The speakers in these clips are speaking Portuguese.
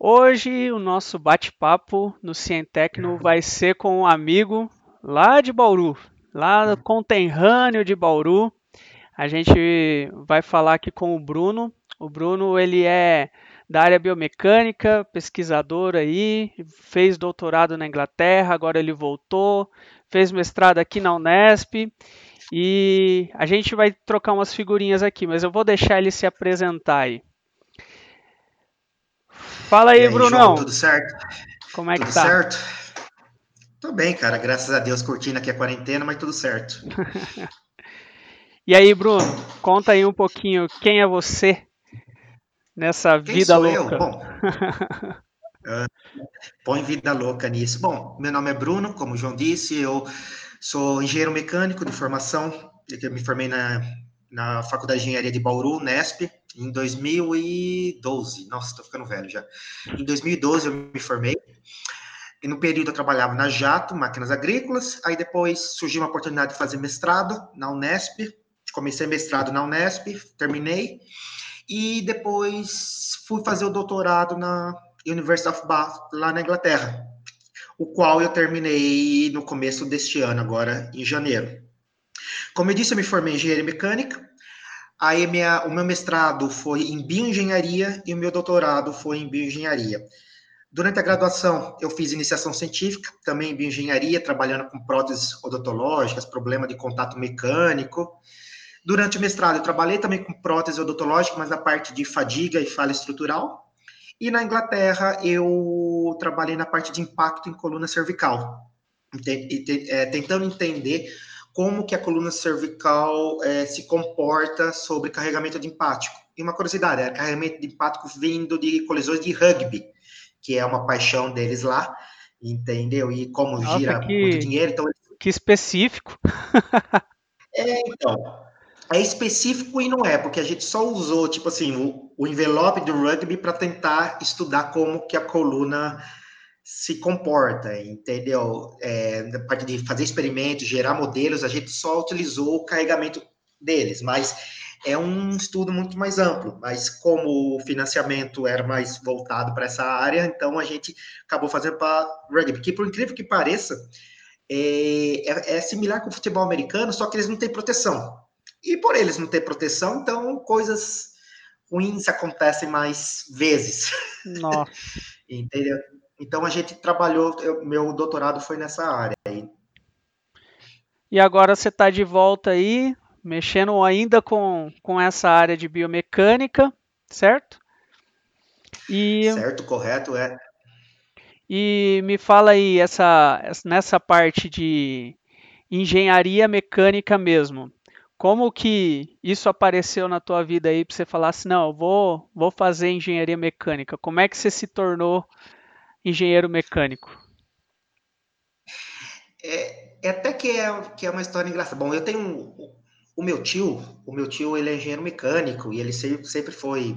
Hoje o nosso bate-papo no Cientecno vai ser com um amigo lá de Bauru, lá do conterrâneo de Bauru. A gente vai falar aqui com o Bruno. O Bruno ele é da área biomecânica, pesquisador aí, fez doutorado na Inglaterra, agora ele voltou, fez mestrado aqui na Unesp e a gente vai trocar umas figurinhas aqui, mas eu vou deixar ele se apresentar aí. Fala aí, aí Brunão. Tudo certo? Como é tudo que tá? certo? Tô bem, cara. Graças a Deus curtindo aqui a quarentena, mas tudo certo. e aí, Bruno, conta aí um pouquinho quem é você nessa Quem vida sou louca. Eu? Bom, uh, põe vida louca nisso. Bom, meu nome é Bruno, como o João disse, eu sou engenheiro mecânico de formação. Eu me formei na, na Faculdade de Engenharia de Bauru, Nesp, em 2012. Nossa, estou ficando velho já. Em 2012 eu me formei. E no período eu trabalhava na Jato, máquinas agrícolas. Aí depois surgiu uma oportunidade de fazer mestrado na Unesp. Comecei mestrado na Unesp, terminei. E depois fui fazer o doutorado na University of Bath, lá na Inglaterra, o qual eu terminei no começo deste ano, agora em janeiro. Como eu disse, eu me formei em engenharia mecânica. Aí minha, o meu mestrado foi em bioengenharia e o meu doutorado foi em bioengenharia. Durante a graduação, eu fiz iniciação científica, também em bioengenharia, trabalhando com próteses odontológicas, problema de contato mecânico. Durante o mestrado, eu trabalhei também com prótese odontológica, mas na parte de fadiga e falha estrutural. E na Inglaterra, eu trabalhei na parte de impacto em coluna cervical, é, tentando entender como que a coluna cervical é, se comporta sobre carregamento de empático. E uma curiosidade, é carregamento de empático vindo de colisões de rugby, que é uma paixão deles lá, entendeu? E como Nossa, gira que, muito dinheiro, então... Que específico. é, então, é específico e não é, porque a gente só usou, tipo assim, o, o envelope do rugby para tentar estudar como que a coluna se comporta, entendeu? É, na parte de fazer experimentos, gerar modelos, a gente só utilizou o carregamento deles, mas é um estudo muito mais amplo. Mas como o financiamento era mais voltado para essa área, então a gente acabou fazendo para rugby, que por incrível que pareça, é, é, é similar com o futebol americano, só que eles não têm proteção. E por eles não ter proteção, então coisas ruins acontecem mais vezes. Nossa. Entendeu? Então a gente trabalhou, eu, meu doutorado foi nessa área aí. E agora você está de volta aí, mexendo ainda com, com essa área de biomecânica, certo? E, certo, correto, é. E me fala aí, essa, nessa parte de engenharia mecânica mesmo, como que isso apareceu na tua vida aí para você falar assim, não, eu vou, vou fazer engenharia mecânica? Como é que você se tornou engenheiro mecânico? É, é até que é, que é uma história engraçada. Bom, eu tenho o meu tio, o meu tio ele é engenheiro mecânico e ele sempre, sempre foi,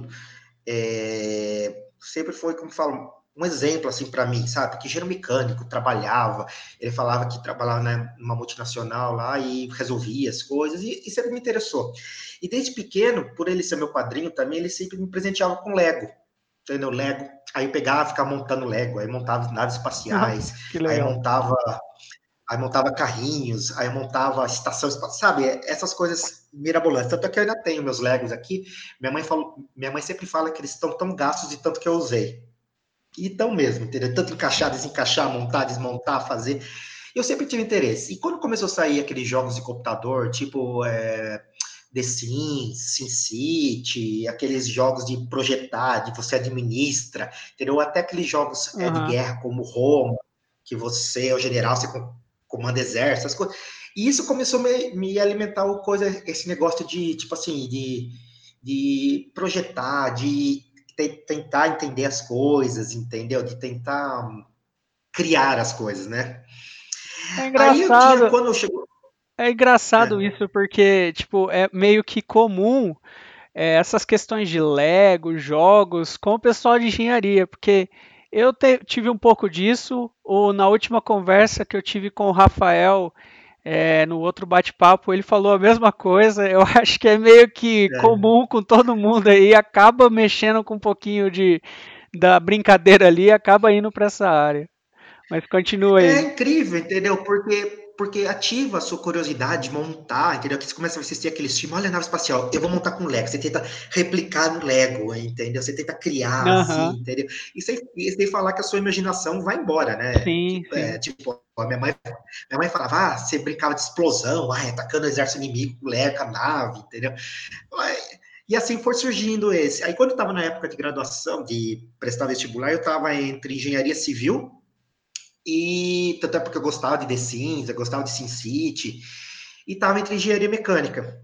é, sempre foi, como falo, um exemplo assim para mim, sabe? Que engenheiro mecânico trabalhava, ele falava que trabalhava né, numa multinacional lá e resolvia as coisas e, e, sempre me interessou. E desde pequeno, por ele ser meu padrinho também, ele sempre me presenteava com Lego, entendeu? Lego. Aí eu pegava, ficava montando Lego, aí montava naves espaciais, aí montava, aí montava carrinhos, aí montava estação espacial, sabe? Essas coisas mirabolantes. Tanto é que eu ainda tenho meus Legos aqui. Minha mãe falou, minha mãe sempre fala que eles estão tão gastos de tanto que eu usei. E tão mesmo, entendeu? Tanto encaixar, desencaixar, montar, desmontar, fazer. Eu sempre tive interesse. E quando começou a sair aqueles jogos de computador, tipo é, The Sims, SimCity, aqueles jogos de projetar, de você administra, entendeu? Até aqueles jogos uhum. de guerra, como Roma, que você é o general, você comanda exército, essas coisas. E isso começou a me, me alimentar o coisa, esse negócio de, tipo assim, de, de projetar, de tentar entender as coisas, entendeu? De tentar criar as coisas, né? É engraçado. Aí, tinha, quando eu chego... É engraçado é. isso, porque, tipo, é meio que comum é, essas questões de Lego, jogos, com o pessoal de engenharia, porque eu te, tive um pouco disso, ou na última conversa que eu tive com o Rafael, é, no outro bate-papo ele falou a mesma coisa. Eu acho que é meio que é. comum com todo mundo aí, acaba mexendo com um pouquinho de, da brincadeira ali e acaba indo para essa área. Mas continua aí. É incrível, entendeu? Porque porque ativa a sua curiosidade de montar, entendeu? Que você começa a assistir aquele filme, olha a nave espacial, eu vou montar com Lego. Você tenta replicar no Lego, entendeu? Você tenta criar, uhum. assim, entendeu? E sem, e sem falar que a sua imaginação vai embora, né? Sim, tipo, é, tipo a minha mãe, minha mãe falava, ah, você brincava de explosão, ah, atacando o exército inimigo com Lego, a nave, entendeu? E assim foi surgindo esse. Aí quando eu estava na época de graduação, de prestar vestibular, eu estava entre engenharia civil e tanto é porque eu gostava de The Sims, eu gostava de SimCity, e estava entre engenharia mecânica.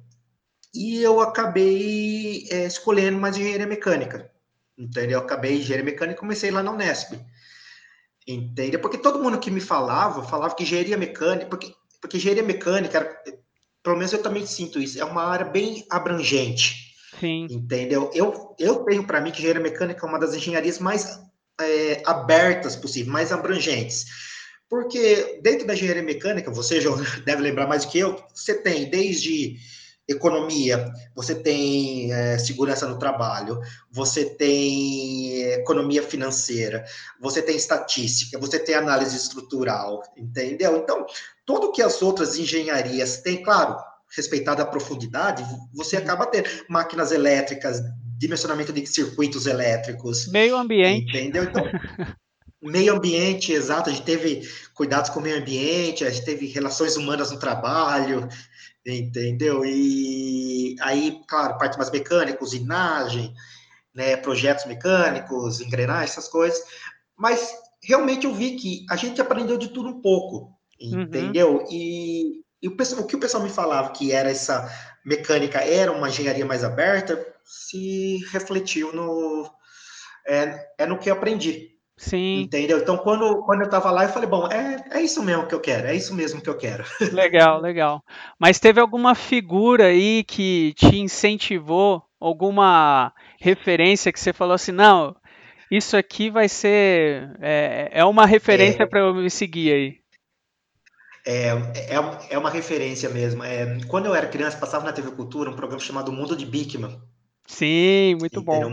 E eu acabei é, escolhendo mais engenharia mecânica. Entendeu? Eu acabei engenharia mecânica e comecei lá na Unesp. Entendeu? Porque todo mundo que me falava, falava que engenharia mecânica, porque, porque engenharia mecânica, pelo menos eu também sinto isso, é uma área bem abrangente. Sim. Entendeu? Eu, eu tenho para mim que engenharia mecânica é uma das engenharias mais é, abertas possível, mais abrangentes. Porque dentro da engenharia mecânica, você já deve lembrar mais do que eu, você tem desde economia, você tem é, segurança no trabalho, você tem economia financeira, você tem estatística, você tem análise estrutural, entendeu? Então, tudo que as outras engenharias têm, claro, respeitada a profundidade, você uhum. acaba tendo máquinas elétricas, dimensionamento de circuitos elétricos. Meio ambiente. Entendeu? Então, meio ambiente, exato. A gente teve cuidados com o meio ambiente, a gente teve relações humanas no trabalho, entendeu? E aí, claro, parte mais mecânica, usinagem, né, projetos mecânicos, engrenagens, essas coisas. Mas realmente eu vi que a gente aprendeu de tudo um pouco, uhum. entendeu? Uhum. E, e o, o que o pessoal me falava que era essa mecânica, era uma engenharia mais aberta, se refletiu no é, é no que eu aprendi. Sim. Entendeu? Então, quando, quando eu estava lá, eu falei, bom, é, é isso mesmo que eu quero, é isso mesmo que eu quero. Legal, legal. Mas teve alguma figura aí que te incentivou, alguma referência que você falou assim, não, isso aqui vai ser, é, é uma referência é, para eu me seguir aí? É, é, é uma referência mesmo. É, quando eu era criança, passava na TV Cultura um programa chamado Mundo de Bikman. Sim, muito bom.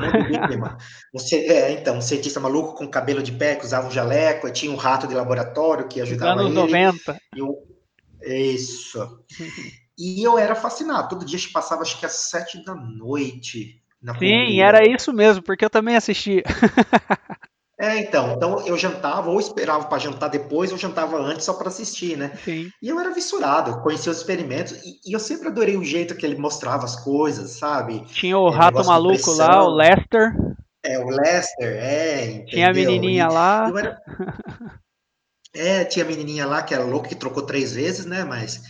Você, é, então, um cientista maluco com cabelo de pé, que usava um jaleco, tinha um rato de laboratório que ajudava anos ele. 90. Eu, isso. E eu era fascinado. Todo dia passava, acho que às sete da noite. Sim, era isso mesmo, porque eu também assistia. É, então, então eu jantava ou esperava para jantar depois ou jantava antes só para assistir, né? Sim. E eu era vissurado, conhecia os experimentos e, e, eu sempre adorei o jeito que ele mostrava as coisas, sabe? Tinha o é, rato maluco lá, o Lester. É, o Lester, é. Entendeu? Tinha a menininha e, lá. Era... é, tinha a menininha lá que era louca, que trocou três vezes, né? Mas.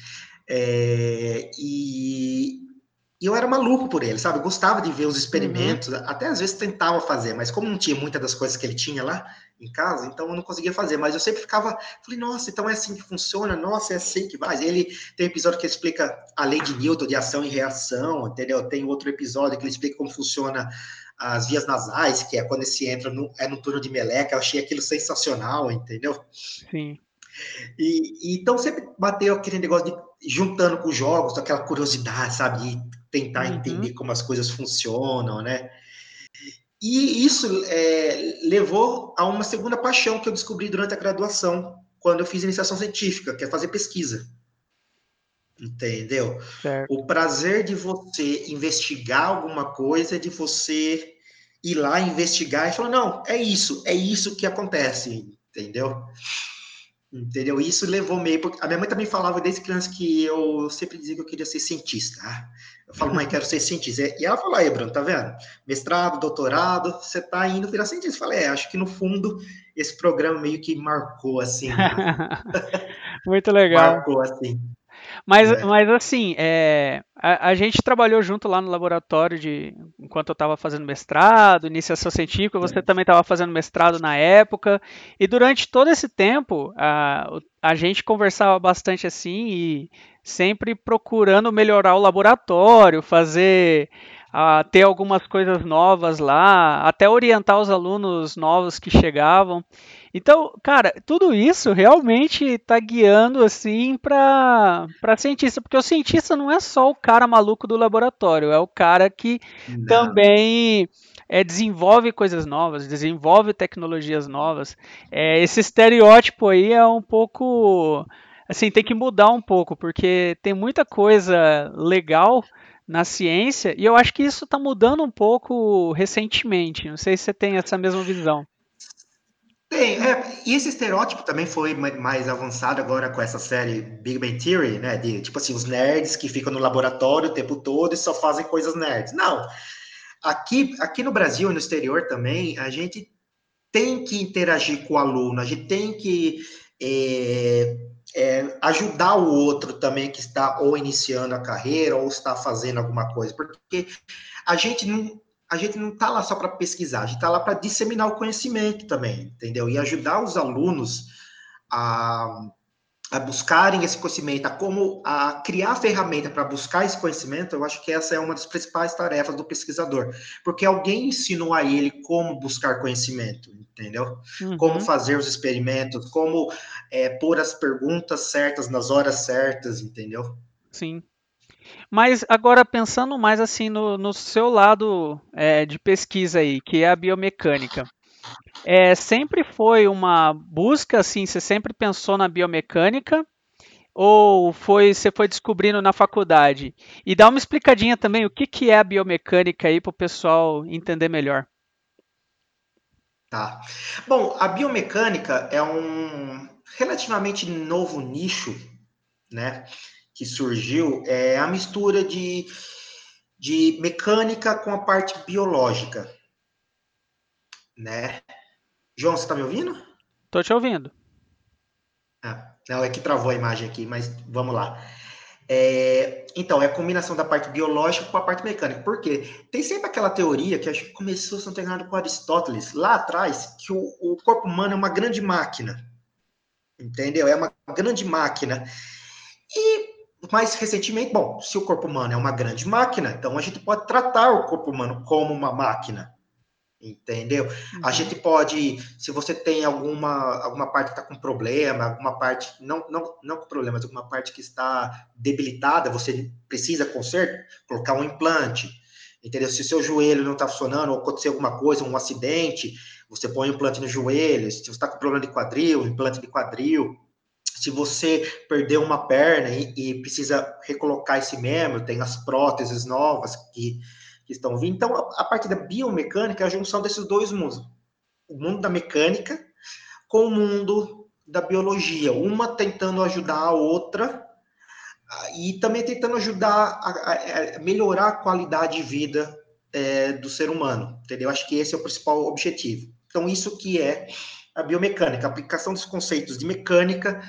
É, e, e eu era maluco por ele, sabe? Eu gostava de ver os experimentos, uhum. até às vezes tentava fazer, mas como não tinha muitas das coisas que ele tinha lá em casa, então eu não conseguia fazer. Mas eu sempre ficava, falei, nossa, então é assim que funciona, nossa, é assim que vai. Ele tem um episódio que explica a lei de Newton de ação e reação, entendeu? Tem outro episódio que ele explica como funciona as vias nasais, que é quando se entra no, é no túnel de meleca. Eu achei aquilo sensacional, entendeu? Sim. E, e, então sempre bateu aquele negócio de juntando com os jogos, aquela curiosidade, sabe? Tentar uhum. entender como as coisas funcionam, né? E isso é, levou a uma segunda paixão que eu descobri durante a graduação, quando eu fiz iniciação científica, que é fazer pesquisa. Entendeu? Certo. O prazer de você investigar alguma coisa, de você ir lá investigar e falar, não, é isso, é isso que acontece, entendeu? Entendeu? Isso levou meio. A minha mãe também falava desde criança que eu sempre dizia que eu queria ser cientista. Ah, eu falo, mãe, quero ser cientista. E ela falou, aí, Bruno, tá vendo? Mestrado, doutorado, você tá indo virar cientista. Eu falei, é, acho que no fundo esse programa meio que marcou assim. Né? Muito legal. Marcou assim. Mas, é. mas assim, é, a, a, gente trabalhou junto lá no laboratório de enquanto eu estava fazendo mestrado, iniciação científica, você é. também estava fazendo mestrado na época, e durante todo esse tempo a, a gente conversava bastante assim e sempre procurando melhorar o laboratório, fazer a ter algumas coisas novas lá, até orientar os alunos novos que chegavam. Então, cara, tudo isso realmente está guiando assim para para cientista, porque o cientista não é só o cara maluco do laboratório, é o cara que não. também é, desenvolve coisas novas, desenvolve tecnologias novas. É, esse estereótipo aí é um pouco. Assim, tem que mudar um pouco, porque tem muita coisa legal na ciência e eu acho que isso está mudando um pouco recentemente. Não sei se você tem essa mesma visão. Tem, é, e esse estereótipo também foi mais avançado agora com essa série Big Bang Theory, né? De tipo assim, os nerds que ficam no laboratório o tempo todo e só fazem coisas nerds. Não. Aqui, aqui no Brasil e no exterior também, a gente tem que interagir com o aluno, a gente tem que é, é, ajudar o outro também que está ou iniciando a carreira ou está fazendo alguma coisa, porque a gente não, a gente não está lá só para pesquisar, a gente está lá para disseminar o conhecimento também, entendeu? E ajudar os alunos a, a buscarem esse conhecimento, a como a criar ferramenta para buscar esse conhecimento, eu acho que essa é uma das principais tarefas do pesquisador, porque alguém ensinou a ele como buscar conhecimento, entendeu? Uhum. Como fazer os experimentos, como é, pôr as perguntas certas nas horas certas, entendeu? Sim. Mas agora pensando mais assim no, no seu lado é, de pesquisa aí, que é a biomecânica. É, sempre foi uma busca assim, você sempre pensou na biomecânica ou foi você foi descobrindo na faculdade? E dá uma explicadinha também o que, que é a biomecânica aí para o pessoal entender melhor. Tá. Bom, a biomecânica é um relativamente novo nicho, né? que surgiu é a mistura de, de mecânica com a parte biológica, né? João, você está me ouvindo? Tô te ouvindo. Ah, não, é que travou a imagem aqui, mas vamos lá. É, então, é a combinação da parte biológica com a parte mecânica. Por quê? Tem sempre aquela teoria que acho que começou, se não tem nada, com Aristóteles, lá atrás, que o, o corpo humano é uma grande máquina. Entendeu? É uma grande máquina. E mais recentemente, bom, se o corpo humano é uma grande máquina, então a gente pode tratar o corpo humano como uma máquina. Entendeu? Uhum. A gente pode, se você tem alguma, alguma parte que está com problema, alguma parte, não, não, não com problema, mas alguma parte que está debilitada, você precisa conserto, colocar um implante. Entendeu? Se o seu joelho não está funcionando, ou acontecer alguma coisa, um acidente, você põe implante no joelho. Se você está com problema de quadril, implante de quadril se você perdeu uma perna e, e, precisa recolocar esse membro, tem as próteses novas que, que estão vindo. Então, a, a, parte da biomecânica é a junção desses dois mundos. O mundo da mecânica com o mundo da biologia. Uma tentando ajudar a outra e também tentando ajudar a, a melhorar a qualidade de vida é, do ser humano, entendeu? Acho que esse é o principal objetivo. Então, isso que é a biomecânica, a aplicação dos conceitos de mecânica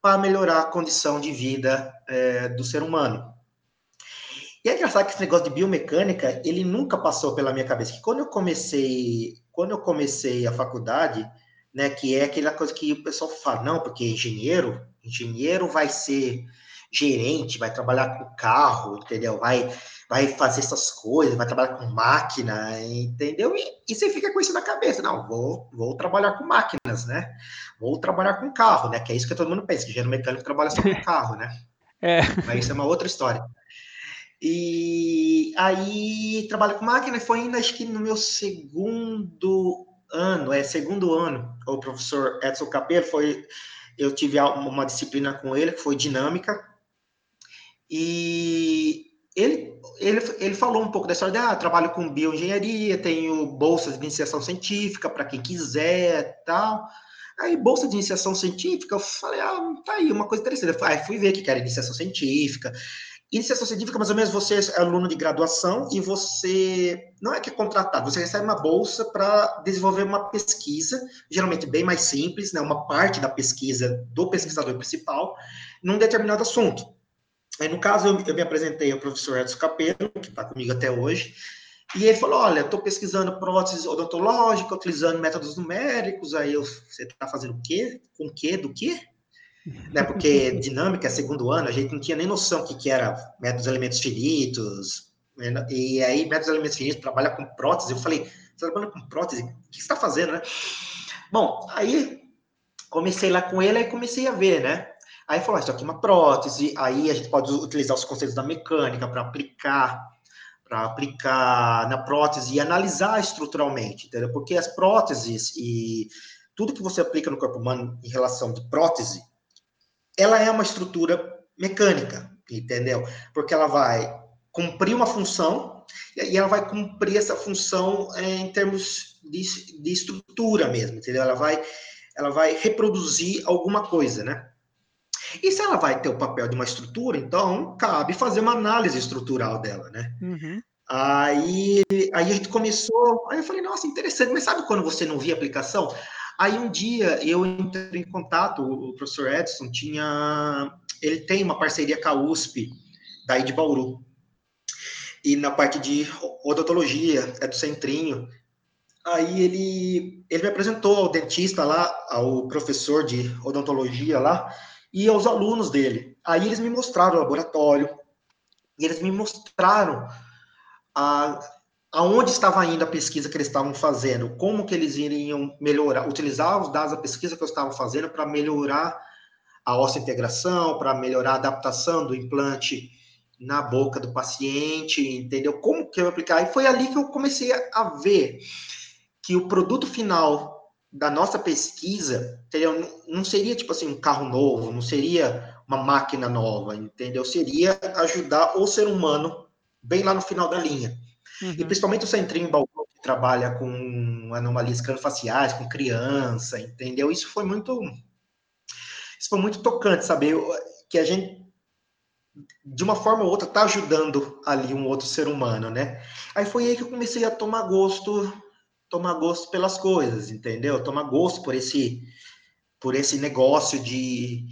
para melhorar a condição de vida é, do ser humano. E é engraçado que esse negócio de biomecânica, ele nunca passou pela minha cabeça. Que quando eu comecei, quando eu comecei a faculdade, né, que é aquela coisa que o pessoal fala, não, porque engenheiro, engenheiro vai ser gerente, vai trabalhar com carro, entendeu? Vai vai fazer essas coisas, vai trabalhar com máquina, entendeu? E, e, você fica com isso na cabeça, não, vou, vou trabalhar com máquinas, né? Vou trabalhar com carro, né? Que é isso que todo mundo pensa, que engenheiro mecânico trabalha só com carro, né? É. Mas isso é uma outra história. E aí, trabalho com máquina, foi ainda, acho que no meu segundo ano, é, segundo ano, o professor Edson Capello, foi, eu tive uma disciplina com ele, que foi dinâmica, e ele, ele, ele falou um pouco da história de, ah, trabalho com bioengenharia, tenho bolsas de iniciação científica para quem quiser tal. Aí, bolsa de iniciação científica, eu falei, ah, tá aí, uma coisa interessante. Eu fui ver que era iniciação científica. Iniciação científica, mais ou menos, você é aluno de graduação e você não é que é contratado, você recebe uma bolsa para desenvolver uma pesquisa, geralmente bem mais simples, né, uma parte da pesquisa do pesquisador principal, num determinado assunto. Aí, no caso, eu, eu me apresentei ao professor Edson Capello, que está comigo até hoje, e ele falou: Olha, estou pesquisando prótese odontológica, utilizando métodos numéricos. Aí eu, você está fazendo o quê? Com o quê? Do quê? né, porque dinâmica, segundo ano, a gente não tinha nem noção do que, que era métodos de elementos finitos. Né? E aí, métodos de elementos finitos trabalha com prótese. Eu falei: Você trabalha com prótese? O que você está fazendo, né? Bom, aí comecei lá com ele, aí comecei a ver, né? Aí falou, isso aqui é uma prótese, aí a gente pode utilizar os conceitos da mecânica para aplicar para aplicar na prótese e analisar estruturalmente, entendeu? Porque as próteses e tudo que você aplica no corpo humano em relação de prótese, ela é uma estrutura mecânica, entendeu? Porque ela vai cumprir uma função e ela vai cumprir essa função é, em termos de, de estrutura mesmo, entendeu? Ela vai, ela vai reproduzir alguma coisa, né? E se ela vai ter o papel de uma estrutura, então cabe fazer uma análise estrutural dela, né? Uhum. Aí, aí a gente começou, aí eu falei, nossa, interessante, mas sabe quando você não via aplicação? Aí um dia eu entrei em contato, o professor Edson tinha, ele tem uma parceria com a USP, daí de Bauru, e na parte de odontologia, é do Centrinho, aí ele, ele me apresentou ao dentista lá, ao professor de odontologia lá, e aos alunos dele. Aí eles me mostraram o laboratório, e eles me mostraram a, aonde estava indo a pesquisa que eles estavam fazendo, como que eles iriam melhorar, utilizar os dados da pesquisa que eu estava fazendo para melhorar a integração, para melhorar a adaptação do implante na boca do paciente, entendeu? Como que eu ia aplicar? E foi ali que eu comecei a ver que o produto final da nossa pesquisa, entendeu? Não seria tipo assim um carro novo, não seria uma máquina nova, entendeu? Seria ajudar o ser humano bem lá no final da linha. Uhum. E principalmente o Centrinho Balcão, que trabalha com anomalias craniofaciais, com criança, entendeu? Isso foi muito isso foi muito tocante, saber que a gente de uma forma ou outra está ajudando ali um outro ser humano, né? Aí foi aí que eu comecei a tomar gosto tomar gosto pelas coisas, entendeu? Tomar gosto por esse por esse negócio de,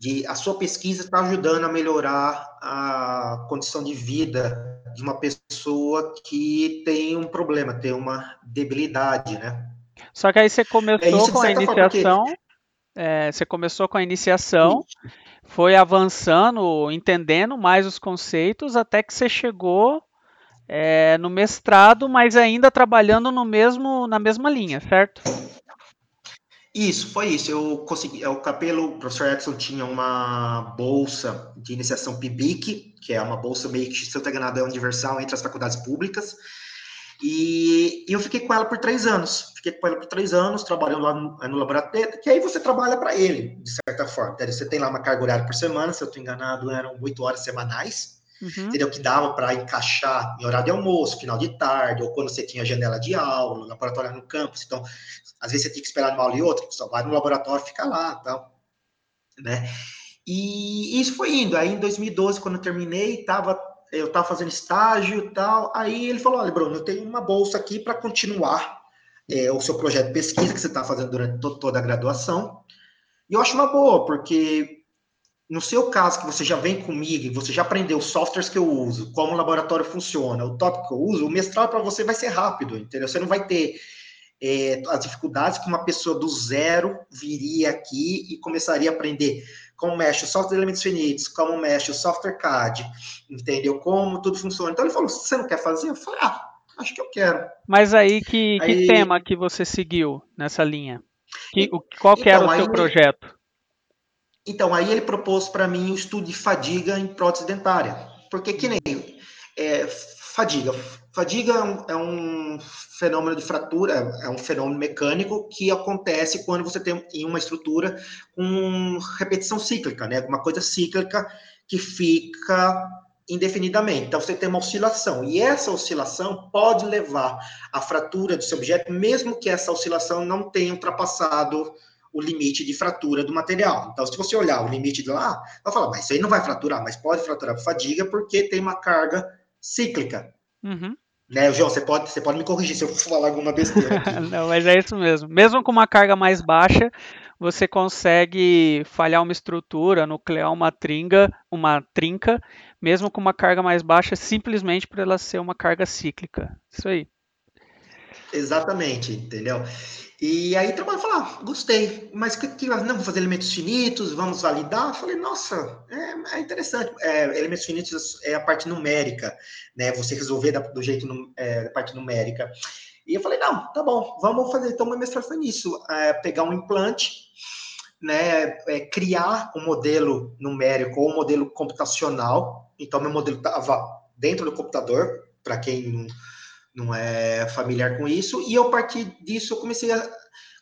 de a sua pesquisa está ajudando a melhorar a condição de vida de uma pessoa que tem um problema, tem uma debilidade, né? Só que aí você começou é com a iniciação, porque... é, você começou com a iniciação, foi avançando, entendendo mais os conceitos, até que você chegou é, no mestrado, mas ainda trabalhando no mesmo, na mesma linha, certo? Isso, foi isso. Eu consegui. É, o Capelo, o professor Edson tinha uma bolsa de iniciação PIBIC, que é uma bolsa meio que, enganado, é universal entre as faculdades públicas. E, eu fiquei com ela por três anos. Fiquei com ela por três anos, trabalhando lá no, no laboratório, que aí você trabalha para ele, de certa forma. Você tem lá uma carga horária por semana, se eu estou enganado, eram oito horas semanais uhum. entendeu? Que dava para encaixar em horário de almoço, final de tarde, ou quando você tinha janela de aula, no laboratório no campus. Então, às vezes você tinha que esperar uma aula e outra, só vai no laboratório, fica lá, tal, né? E isso foi indo. Aí, em 2012, quando eu terminei, tava, eu estava fazendo estágio e tal. Aí ele falou: Olha, Bruno, eu tenho uma bolsa aqui para continuar é, o seu projeto de pesquisa que você está fazendo durante toda a graduação. E eu acho uma boa, porque no seu caso, que você já vem comigo e você já aprendeu os softwares que eu uso, como o laboratório funciona, o tópico que eu uso, o mestrado para você vai ser rápido, entendeu? Você não vai ter é, as dificuldades que uma pessoa do zero viria aqui e começaria a aprender como mexe o software de elementos finitos, como mexe o software CAD, entendeu? Como tudo funciona. Então ele falou: você não quer fazer? Eu falei: ah, acho que eu quero. Mas aí que, aí... que tema que você seguiu nessa linha? Que, qual que então, era o seu projeto? Então, aí ele propôs para mim o estudo de fadiga em prótese dentária. Porque que nem é, fadiga. Fadiga é um, é um, fenômeno de fratura, é um fenômeno mecânico que acontece quando você tem em uma estrutura com repetição cíclica, né? Uma coisa cíclica que fica indefinidamente. Então, você tem uma oscilação. E essa oscilação pode levar à fratura do seu objeto, mesmo que essa oscilação não tenha ultrapassado o limite de fratura do material. Então, se você olhar o limite de lá, vai falar, mas isso aí não vai fraturar, mas pode fraturar por fadiga porque tem uma carga cíclica. Uhum. Né, João, você pode, você pode me corrigir se eu falar alguma besteira. não, mas é isso mesmo. Mesmo com uma carga mais baixa, você consegue falhar uma estrutura, nuclear uma tringa, uma trinca, mesmo com uma carga mais baixa, simplesmente por ela ser uma carga cíclica. Isso aí. Exatamente, entendeu? E aí trabalho falar, ah, gostei, mas que, que não vou fazer elementos finitos, vamos validar. falei, nossa, é, é interessante. É, elementos finitos é a parte numérica, né? Você resolver da, do jeito é, da parte numérica. E eu falei, não, tá bom, vamos fazer. Então, mestrado foi nisso: é, pegar um implante, né? É, criar um modelo numérico ou um modelo computacional. Então, meu modelo estava dentro do computador, para quem não, não é familiar com isso, e eu, a partir disso, eu comecei a,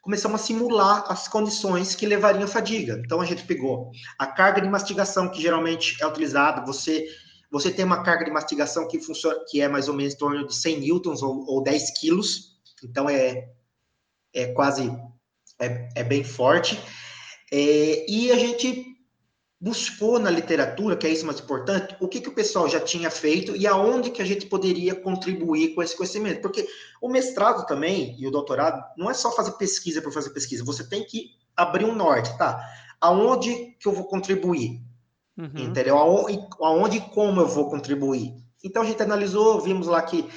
começamos a simular as condições que levariam à fadiga. Então, a gente pegou a carga de mastigação, que geralmente é utilizada, você você tem uma carga de mastigação que funciona, que é mais ou menos em torno de 100 newtons ou, ou 10 quilos, então é, é quase, é, é bem forte. É, e a gente buscou na literatura, que é isso mais importante, o que, que o pessoal já tinha feito e aonde que a gente poderia contribuir com esse conhecimento. Porque o mestrado também e o doutorado não é só fazer pesquisa por fazer pesquisa, você tem que abrir um norte, tá? Aonde que eu vou contribuir? Uhum. Entendeu? Aonde, aonde e como eu vou contribuir? Então a gente analisou, vimos lá que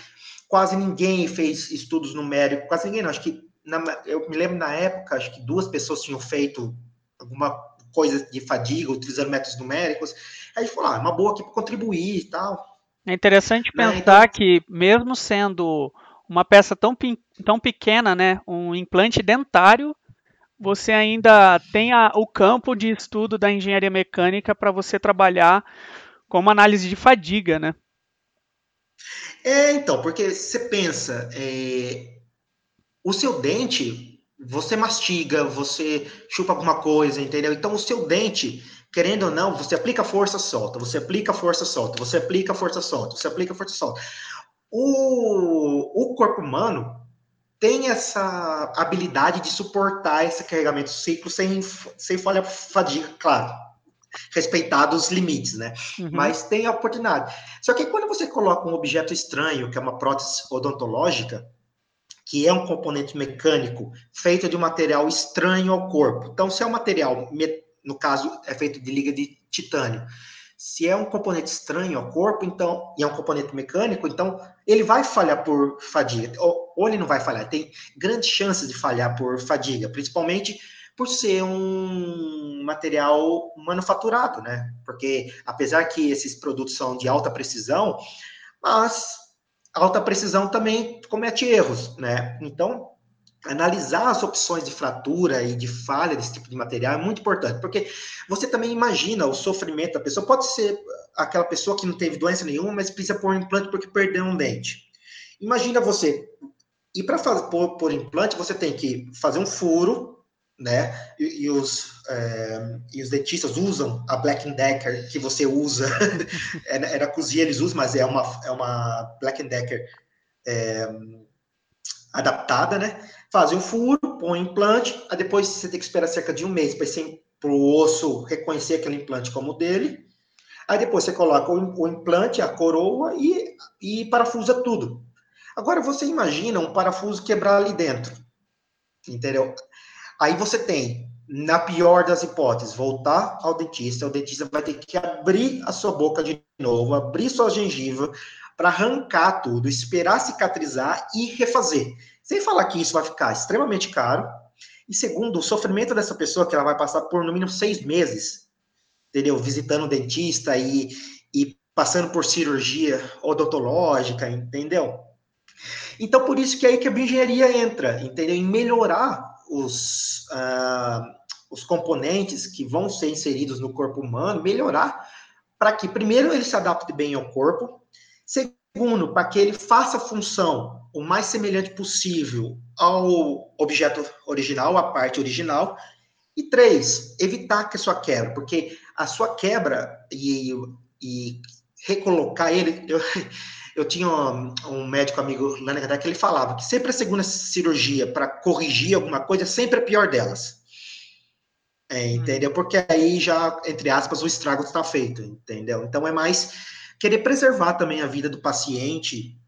quase ninguém fez estudos numéricos, quase ninguém, não, acho que na, eu me lembro na época, acho que duas pessoas tinham feito alguma coisa de fadiga, utilizando métodos numéricos. Aí a gente falou, ah, é uma boa aqui para contribuir e tal. É interessante né? pensar então, que, mesmo sendo uma peça tão, tão pequena, né, um implante dentário, você ainda tem a, o campo de estudo da engenharia mecânica para você trabalhar com uma análise de fadiga, né? É, então, porque você pensa, é, o seu dente, você mastiga, você chupa alguma coisa, entendeu? Então, o seu dente, querendo ou não, você aplica força, solta, você aplica força, solta, você aplica força, solta, você aplica força, solta. O, o corpo humano, tem essa habilidade de suportar esse carregamento ciclo sem, sem falha fadiga, claro, respeitados os limites, né? Uhum. Mas tem a oportunidade. Só que quando você coloca um objeto estranho, que é uma prótese odontológica, que é um componente mecânico feito de um material estranho ao corpo. Então, se é um material, no caso, é feito de liga de titânio, se é um componente estranho ao corpo, então, e é um componente mecânico, então ele vai falhar por fadiga, ou, ou ele não vai falhar, tem grandes chances de falhar por fadiga, principalmente por ser um material manufaturado, né? Porque apesar que esses produtos são de alta precisão, mas alta precisão também comete erros, né? Então, analisar as opções de fratura e de falha desse tipo de material é muito importante, porque você também imagina o sofrimento da pessoa. Pode ser aquela pessoa que não teve doença nenhuma, mas precisa pôr um implante porque perdeu um dente. Imagina você. E para pôr, pôr implante, você tem que fazer um furo, né? E, e os, é, e os dentistas usam a Black Decker que você usa. era, era cozinha, eles usam, mas é uma, é uma Black Decker. É, adaptada, né? Fazem o furo, põe o implante, aí depois você tem que esperar cerca de um mês para o osso reconhecer aquele implante como dele. Aí depois você coloca o, o implante, a coroa e, e parafusa tudo. Agora você imagina um parafuso quebrar ali dentro, entendeu? Aí você tem, na pior das hipóteses, voltar ao dentista, o dentista vai ter que abrir a sua boca de novo, abrir sua gengiva, para arrancar tudo, esperar cicatrizar e refazer. Sem falar que isso vai ficar extremamente caro. E segundo, o sofrimento dessa pessoa, que ela vai passar por no mínimo seis meses, entendeu? Visitando o dentista e, e passando por cirurgia odontológica, entendeu? Então, por isso que é aí que a bioengenharia entra, entendeu? Em melhorar os, uh, os componentes que vão ser inseridos no corpo humano, melhorar para que, primeiro, ele se adapte bem ao corpo, Segundo, para que ele faça a função o mais semelhante possível ao objeto original, à parte original. E três, evitar que a sua quebra, porque a sua quebra e, e recolocar ele. Eu, eu tinha um, um, médico amigo lá na verdade que ele falava que sempre a segunda cirurgia para corrigir alguma coisa é sempre a pior delas. É, entendeu? Porque aí já, entre aspas, o estrago está feito, entendeu? Então é mais querer preservar também a vida do paciente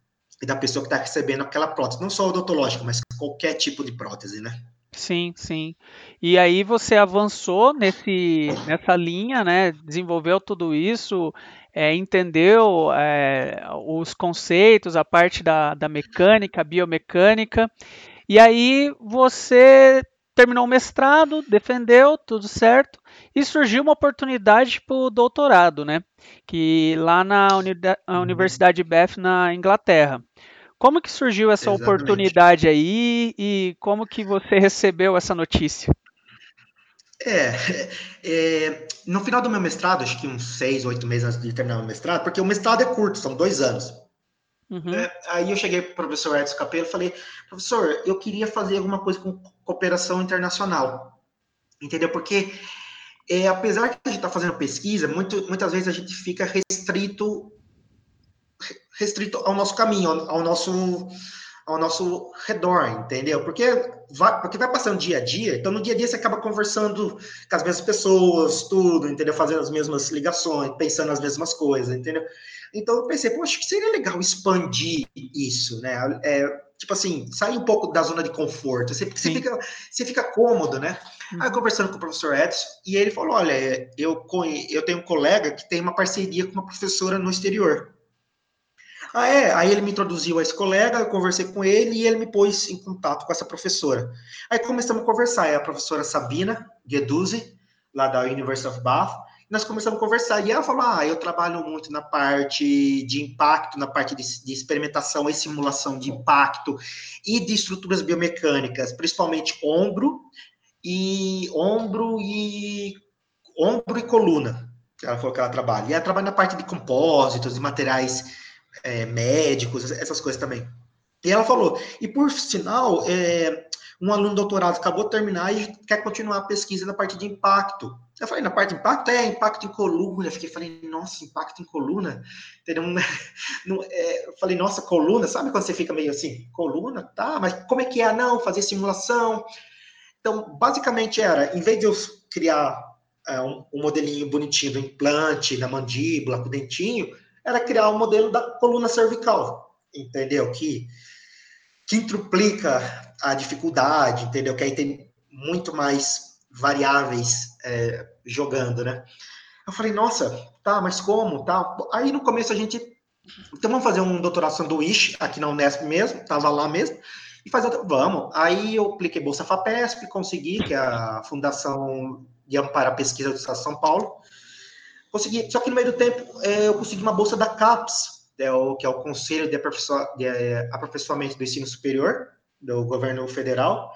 e da pessoa que está recebendo aquela prótese, não só odontológica, mas qualquer tipo de prótese, né? Sim, sim. E aí você avançou nesse, nessa linha, né? Desenvolveu tudo isso, é, entendeu é, os conceitos, a parte da, da mecânica, biomecânica, e aí você terminou o mestrado, defendeu, tudo certo, e surgiu uma oportunidade para o doutorado, né? Que lá na uhum. Universidade Beth na Inglaterra. Como que surgiu essa Exatamente. oportunidade aí e como que você recebeu essa notícia? É, é, no final do meu mestrado, acho que uns seis, oito meses antes de terminar o mestrado, porque o mestrado é curto, são dois anos. Uhum. É, aí eu cheguei para o professor Edson Capello e falei, professor, eu queria fazer alguma coisa com cooperação internacional, entendeu? Porque é, apesar de a gente estar tá fazendo pesquisa, muito, muitas vezes a gente fica restrito restrito ao nosso caminho, ao, ao nosso ao nosso redor, entendeu? Porque vai, porque vai passando dia a dia, então no dia a dia você acaba conversando com as mesmas pessoas, tudo, entendeu? Fazendo as mesmas ligações, pensando as mesmas coisas, entendeu? Então eu pensei, poxa, que seria legal expandir isso, né? É, tipo assim, sair um pouco da zona de conforto, você, você, fica, você fica cômodo, né? Aí eu conversando com o professor Edson, e ele falou: olha, eu, eu tenho um colega que tem uma parceria com uma professora no exterior. Ah, é? Aí ele me introduziu a esse colega, eu conversei com ele e ele me pôs em contato com essa professora. Aí começamos a conversar, é a professora Sabina Gueduzzi, lá da University of Bath, nós começamos a conversar, e ela falou, ah, eu trabalho muito na parte de impacto, na parte de, de experimentação e simulação de impacto e de estruturas biomecânicas, principalmente ombro e ombro e ombro e coluna, ela falou que ela trabalha. E ela trabalha na parte de compósitos e materiais é, médicos, essas coisas também. E ela falou, e por sinal, é, um aluno doutorado acabou de terminar e quer continuar a pesquisa na parte de impacto. Eu falei, na parte de impacto? É, impacto em coluna. Eu fiquei, falei, nossa, impacto em coluna? Entendeu? É, eu falei, nossa, coluna, sabe quando você fica meio assim, coluna? Tá, mas como é que é? Não, fazer simulação. Então, basicamente era, em vez de eu criar é, um, um modelinho bonitinho do implante na mandíbula, com o dentinho, era criar um modelo da coluna cervical, entendeu? Que, intruplica a dificuldade, entendeu? Que aí tem muito mais variáveis é, jogando, né? Eu falei, nossa, tá, mas como, tá? Aí no começo a gente, então vamos fazer um doutorado sanduíche aqui na Unesp mesmo, tava lá mesmo, e fazer, vamos. Aí eu apliquei Bolsa FAPESP, consegui, que é a Fundação de Amparo à Pesquisa do Estado de São Paulo, Consegui, só que no meio do tempo é, eu consegui uma bolsa da CAPES, é que é o Conselho de, Aperfeiçoa, de é, Aperfeiçoamento do Ensino Superior, do governo federal,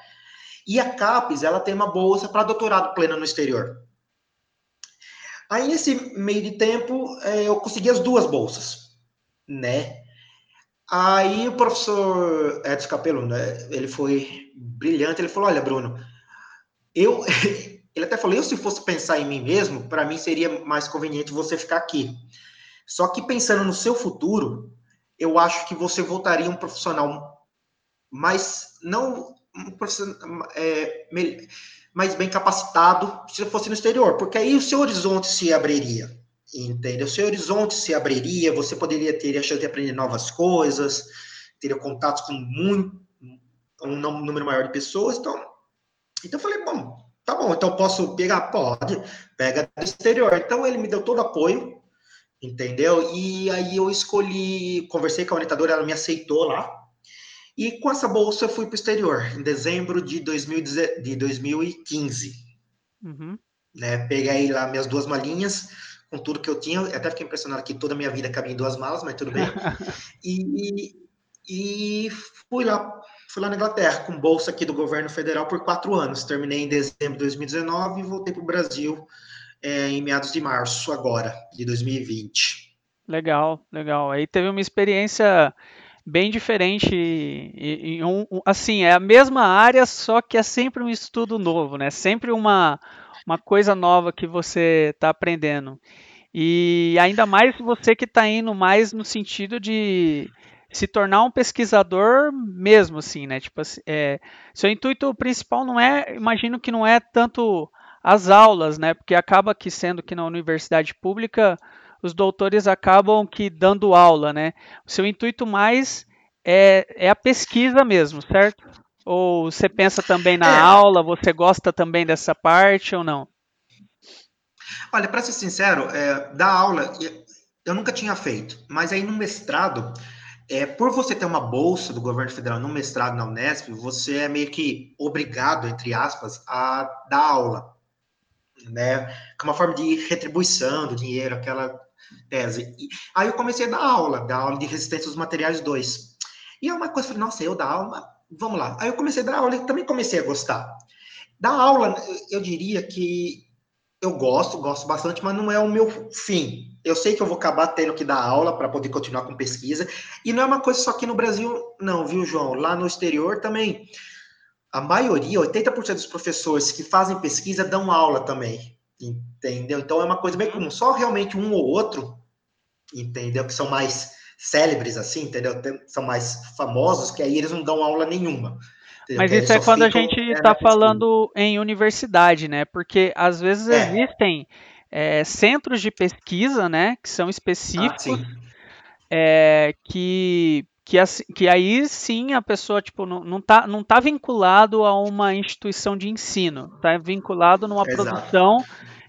e a CAPES, ela tem uma bolsa para doutorado pleno no exterior. Aí, nesse meio de tempo, é, eu consegui as duas bolsas, né? Aí o professor Edson Capello, né, ele foi brilhante, ele falou, olha, Bruno, eu, Ele até falou: eu, se fosse pensar em mim mesmo, para mim seria mais conveniente você ficar aqui. Só que pensando no seu futuro, eu acho que você voltaria um profissional mais, não um profissional, é, mais bem capacitado se fosse no exterior, porque aí o seu horizonte se abriria, entendeu? O seu horizonte se abriria, você poderia ter a chance de aprender novas coisas, teria contatos com muito, um número maior de pessoas, então, então eu falei, bom, Tá bom, então posso pegar? Pode, pega do exterior. Então ele me deu todo apoio, entendeu? E aí eu escolhi, conversei com a orientadora, ela me aceitou lá. E com essa bolsa eu fui para o exterior, em dezembro de, 2010, de 2015. Uhum. Né, peguei lá minhas duas malinhas, com tudo que eu tinha. Eu até fiquei impressionado que toda a minha vida cabia em duas malas, mas tudo bem. e, e fui lá fui lá na Inglaterra com bolsa aqui do governo federal por quatro anos. Terminei em dezembro de 2019 e voltei para o Brasil é, em meados de março agora, de 2020. Legal, legal. Aí teve uma experiência bem diferente um, assim é a mesma área só que é sempre um estudo novo né sempre uma uma coisa nova que você está aprendendo e ainda mais você que está indo mais no sentido de se tornar um pesquisador mesmo, assim, né? Tipo, assim, é, seu intuito principal não é, imagino que não é tanto as aulas, né? Porque acaba que sendo que na universidade pública os doutores acabam que dando aula, né? O seu intuito mais é, é a pesquisa mesmo, certo? Ou você pensa também na é. aula, você gosta também dessa parte ou não? Olha, para ser sincero, é, da aula eu nunca tinha feito, mas aí no mestrado é, por você ter uma bolsa do governo federal no mestrado na Unesp, você é meio que obrigado, entre aspas, a dar aula, né? Com uma forma de retribuição do dinheiro, aquela tese. E, aí eu comecei a dar aula, dar aula de resistência dos materiais 2. E é uma coisa, falei, nossa, eu dar aula, vamos lá. Aí eu comecei a dar aula e também comecei a gostar. Da aula, eu diria que eu gosto, gosto bastante, mas não é o meu fim. Eu sei que eu vou acabar tendo que dar aula para poder continuar com pesquisa, e não é uma coisa só aqui no Brasil, não, viu, João? Lá no exterior também. A maioria, 80% dos professores que fazem pesquisa dão aula também, entendeu? Então é uma coisa bem comum. Só realmente um ou outro, entendeu? Que são mais célebres, assim, entendeu? São mais famosos, que aí eles não dão aula nenhuma. Mas isso é quando a gente está é, falando em universidade, né? Porque às vezes é. existem é, centros de pesquisa, né, que são específicos, ah, que, que, que aí sim a pessoa tipo, não, não, tá, não tá vinculado a uma instituição de ensino, está vinculado numa Exato. produção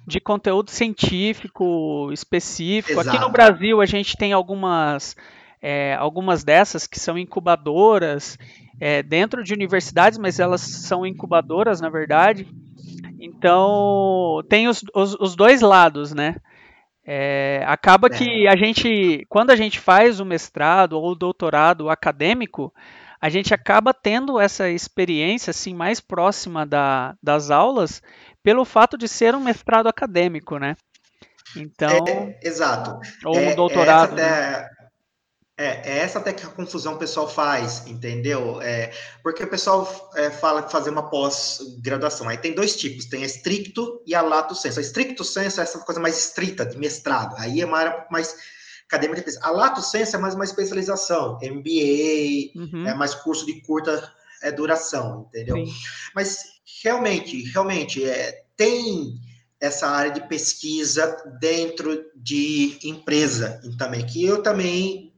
de conteúdo científico específico. Exato. Aqui no Brasil a gente tem algumas, é, algumas dessas que são incubadoras é, dentro de universidades, mas elas são incubadoras, na verdade. Então, tem os, os, os dois lados, né? É, acaba que é. a gente, quando a gente faz o mestrado ou o doutorado acadêmico, a gente acaba tendo essa experiência assim mais próxima da, das aulas pelo fato de ser um mestrado acadêmico, né? Então, é, exato. Ou um é, doutorado. Né? É, é essa até que a confusão o pessoal faz, entendeu? É, porque o pessoal é, fala de fazer uma pós-graduação. Aí tem dois tipos, tem a estricto e a lato senso. A estricto senso é essa coisa mais estrita, de mestrado. Aí é uma área mais acadêmica. A lato senso é mais uma especialização, MBA, uhum. é mais curso de curta é, duração, entendeu? Sim. Mas realmente, realmente, é, tem essa área de pesquisa dentro de empresa também, que eu também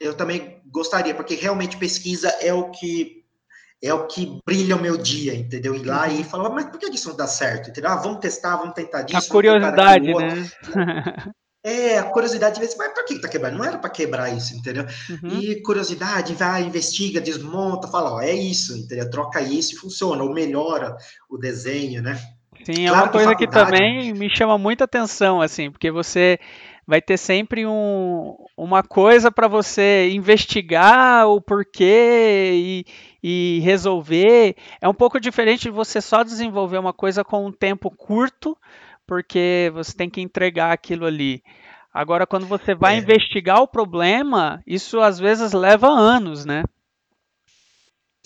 eu também gostaria, porque realmente pesquisa é o que é o que brilha o meu dia, entendeu? Ir lá e falar, mas por que isso não dá certo? Entendeu? Ah, vamos testar, vamos tentar disso. A curiosidade, né? É, a curiosidade, mas por que tá quebrando? Não era para quebrar isso, entendeu? Uhum. E curiosidade, vai, investiga, desmonta, fala, ó, é isso, entendeu? Troca isso e funciona, ou melhora o desenho, né? Sim, é claro é uma coisa que, que também me chama muita atenção, assim, porque você vai ter sempre um, uma coisa para você investigar o porquê e, e resolver. É um pouco diferente de você só desenvolver uma coisa com um tempo curto, porque você tem que entregar aquilo ali. Agora, quando você vai é. investigar o problema, isso às vezes leva anos, né?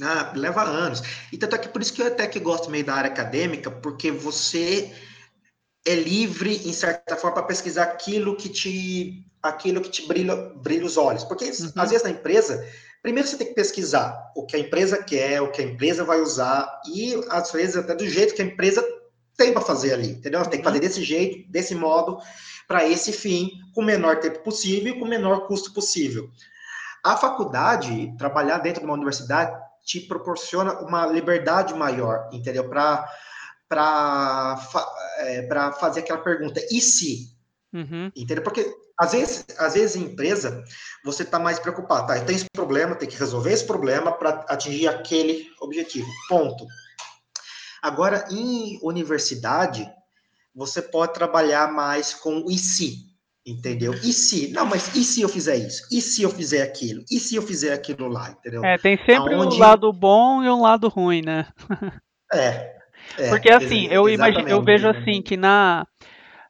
Ah, leva anos. E tanto é que por isso que eu até que gosto meio da área acadêmica, porque você é livre, em certa forma, para pesquisar aquilo que te aquilo que te brilha, brilha os olhos. Porque, uhum. às vezes, na empresa, primeiro você tem que pesquisar o que a empresa quer, o que a empresa vai usar, e, às vezes, até do jeito que a empresa tem para fazer ali, entendeu? Tem que fazer uhum. desse jeito, desse modo, para esse fim, com o menor tempo possível e com o menor custo possível. A faculdade, trabalhar dentro de uma universidade, te proporciona uma liberdade maior, entendeu? Para para é, fazer aquela pergunta, e se? Uhum. Entendeu? Porque às vezes, às vezes em empresa, você está mais preocupado, tá? Tem esse problema, tem que resolver esse problema para atingir aquele objetivo. Ponto. Agora, em universidade, você pode trabalhar mais com o e se, entendeu? E se? Não, mas e se eu fizer isso? E se eu fizer aquilo? E se eu fizer aquilo lá, entendeu? É, tem sempre Aonde... um lado bom e um lado ruim, né? é, é, Porque assim, eu imagino, eu vejo assim que na,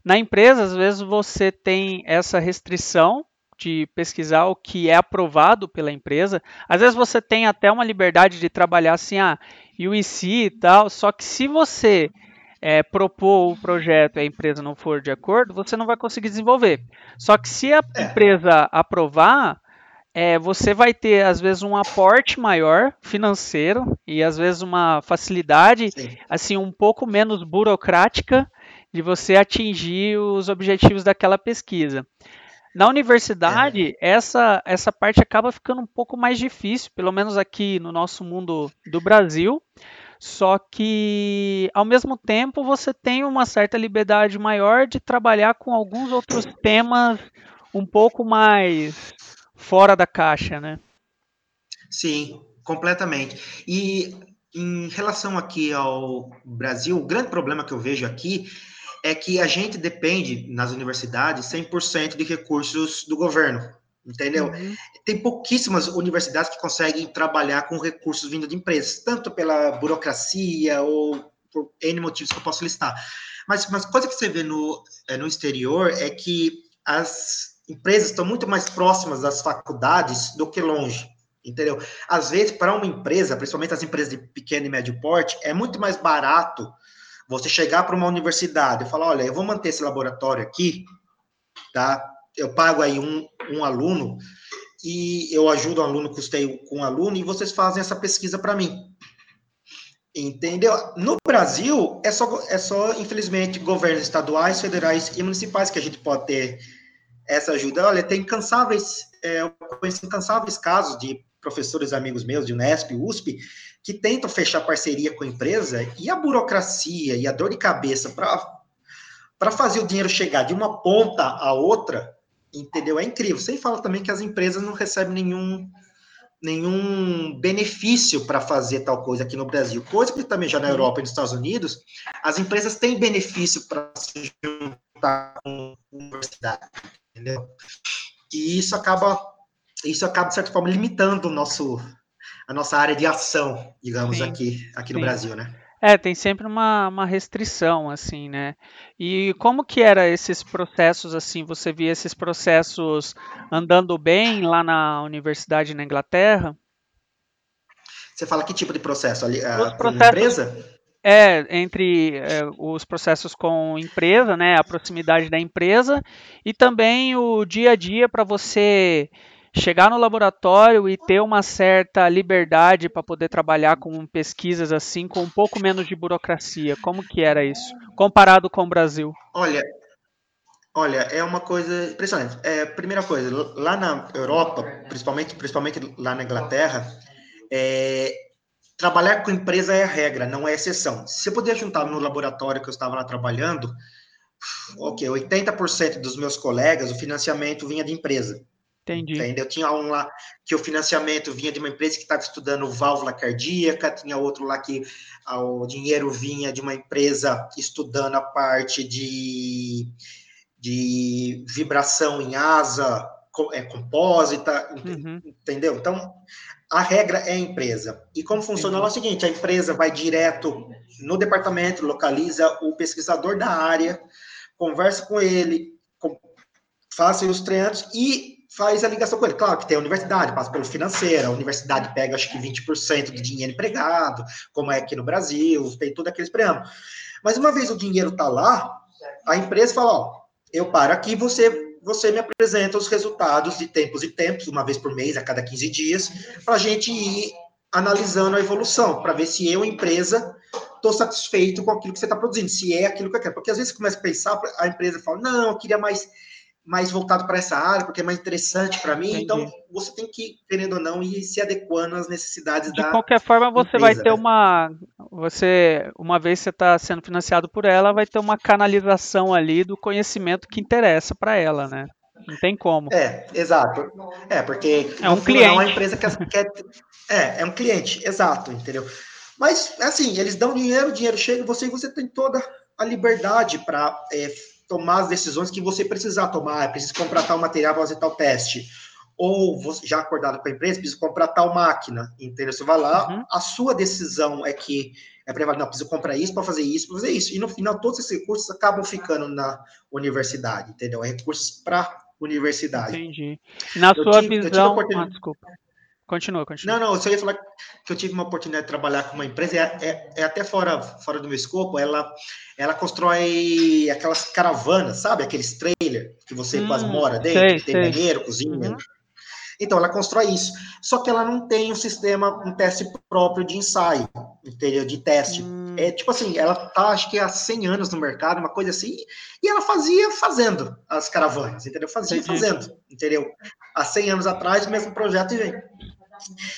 na empresa, às vezes você tem essa restrição de pesquisar o que é aprovado pela empresa. Às vezes você tem até uma liberdade de trabalhar assim, ah, UEC e tal, só que se você é, propor o projeto e a empresa não for de acordo, você não vai conseguir desenvolver. Só que se a é. empresa aprovar, é, você vai ter, às vezes, um aporte maior financeiro e, às vezes, uma facilidade, Sim. assim, um pouco menos burocrática de você atingir os objetivos daquela pesquisa. Na universidade, é. essa, essa parte acaba ficando um pouco mais difícil, pelo menos aqui no nosso mundo do Brasil. Só que, ao mesmo tempo, você tem uma certa liberdade maior de trabalhar com alguns outros temas um pouco mais fora da caixa, né? Sim, completamente. E em relação aqui ao Brasil, o grande problema que eu vejo aqui é que a gente depende nas universidades 100% de recursos do governo, entendeu? Uhum. Tem pouquíssimas universidades que conseguem trabalhar com recursos vindo de empresas, tanto pela burocracia ou por N motivos que eu posso listar. Mas uma coisa que você vê no, é, no exterior é que as empresas estão muito mais próximas das faculdades do que longe, entendeu? Às vezes, para uma empresa, principalmente as empresas de pequeno e médio porte, é muito mais barato você chegar para uma universidade e falar, olha, eu vou manter esse laboratório aqui, tá? Eu pago aí um, um aluno e eu ajudo o aluno, custeio com aluno e vocês fazem essa pesquisa para mim. Entendeu? No Brasil, é só, é só, infelizmente, governos estaduais, federais e municipais que a gente pode ter essa ajuda. Olha, tem incansáveis, é, eu conheço incansáveis casos de professores amigos meus de Unesp, USP, que tentam fechar parceria com a empresa e a burocracia e a dor de cabeça para fazer o dinheiro chegar de uma ponta a outra, entendeu? É incrível. Sem falar também que as empresas não recebem nenhum nenhum benefício para fazer tal coisa aqui no Brasil. Coisa que também já na Europa e nos Estados Unidos, as empresas têm benefício para se juntar com a universidade, entendeu? E isso acaba, isso acaba, de certa forma, limitando o nosso, a nossa área de ação, digamos, Sim. aqui, aqui no Brasil, né? É, tem sempre uma, uma restrição, assim, né? E como que era esses processos, assim, você via esses processos andando bem lá na universidade na Inglaterra? Você fala que tipo de processo? Ali, a, processos, empresa? É, entre é, os processos com empresa, né, a proximidade da empresa e também o dia a dia para você chegar no laboratório e ter uma certa liberdade para poder trabalhar com pesquisas assim, com um pouco menos de burocracia. Como que era isso, comparado com o Brasil? Olha, olha, é uma coisa impressionante. É, primeira coisa, lá na Europa, principalmente, principalmente lá na Inglaterra, é, trabalhar com empresa é a regra, não é exceção. Se eu puder juntar no laboratório que eu estava lá trabalhando, ok, 80% dos meus colegas, o financiamento vinha de empresa. Entendi. Entendeu? Tinha um lá que o financiamento vinha de uma empresa que estava estudando válvula cardíaca, tinha outro lá que ah, o dinheiro vinha de uma empresa estudando a parte de, de vibração em asa é, compósita, uhum. entendeu? Então, a regra é a empresa. E como funciona é o seguinte: a empresa vai direto no departamento, localiza o pesquisador da área, conversa com ele, faça os treinos e faz a ligação com ele. Claro que tem a universidade, passa pelo financeiro, a universidade pega acho que 20% do dinheiro empregado, como é aqui no Brasil, tem tudo aqueles preâmbulos. Mas uma vez o dinheiro está lá, a empresa fala, ó, eu paro aqui, você você me apresenta os resultados de tempos e tempos, uma vez por mês, a cada 15 dias, para a gente ir analisando a evolução, para ver se eu, empresa, estou satisfeito com aquilo que você está produzindo, se é aquilo que eu quero. Porque às vezes você começa a pensar, a empresa fala, não, eu queria mais mais voltado para essa área, porque é mais interessante para mim. Então, Entendi. Então, você tem que, querendo ou não, ir se adequando às necessidades De da. De qualquer forma, você empresa, vai ter né? uma. Você, uma vez você está sendo financiado por ela, vai ter uma canalização ali do conhecimento que interessa para ela, né? Não tem como. É, exato. É, porque é um cliente. É uma empresa que quer. É, é um cliente, exato, entendeu? Mas, assim, eles dão dinheiro, o dinheiro chega, você e você tem toda a liberdade para é, tomar as decisões que você precisar tomar. É preciso comprar tal material para fazer tal teste. Ou você, já acordado com a empresa, precisa comprar tal máquina. Entendeu? Você vai lá, uhum. a sua decisão é que é prevalente. Não, preciso comprar isso para fazer isso, para fazer isso. E no final, todos esses recursos acabam ficando na universidade, entendeu? É recursos para universidade. Entendi. Na eu sua tive, visão. Ah, desculpa. Continua, continua. Não, não, eu só ia falar que eu tive uma oportunidade de trabalhar com uma empresa, é, é, é, até fora, fora do meu escopo, ela, ela constrói aquelas caravanas, sabe? Aqueles trailers que você hum, quase mora dentro, sei, tem sei. banheiro, cozinha. Uhum. Então, ela constrói isso. Só que ela não tem um sistema, um teste próprio de ensaio, entendeu? De teste. Hum. É tipo assim, ela tá, acho que há 100 anos no mercado, uma coisa assim, e ela fazia fazendo as caravanas, entendeu? Fazia Entendi. fazendo, entendeu? Há 100 anos atrás, o mesmo projeto e vem.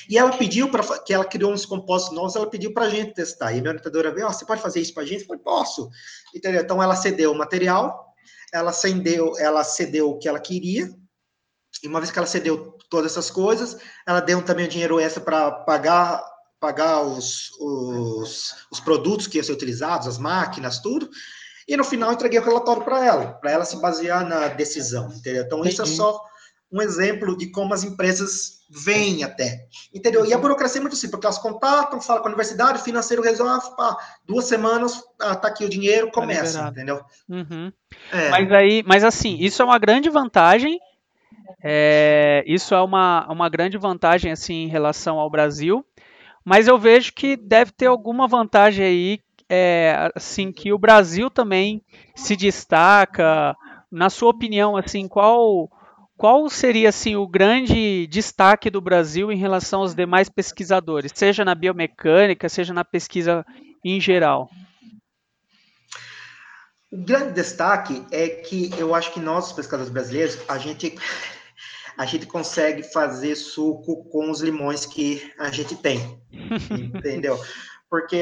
E ela pediu para que ela criou uns compostos novos, ela pediu para a gente testar. E a minha orientadora veio, oh, você pode fazer isso para a gente? Eu falei, posso. Entendeu? Então ela cedeu o material, ela cedeu, ela cedeu o que ela queria. E uma vez que ela cedeu todas essas coisas, ela deu também o dinheiro extra para pagar pagar os, os, os produtos que iam ser utilizados, as máquinas, tudo. E no final entreguei o relatório para ela, para ela se basear na decisão, entendeu? Então, isso é só um exemplo de como as empresas vêm até. Entendeu? E a burocracia é muito simples, porque elas contatam, falam com a universidade, o financeiro resolve, pá, duas semanas, ah, tá aqui o dinheiro, tá começa, tá entendeu? Uhum. É. Mas aí, mas assim, isso é uma grande vantagem. É, isso é uma, uma grande vantagem assim em relação ao Brasil, mas eu vejo que deve ter alguma vantagem aí, é, assim que o Brasil também se destaca. Na sua opinião, assim, qual qual seria assim o grande destaque do Brasil em relação aos demais pesquisadores, seja na biomecânica, seja na pesquisa em geral? O grande destaque é que eu acho que nós, os pesquisadores brasileiros, a gente a gente consegue fazer suco com os limões que a gente tem, entendeu? Porque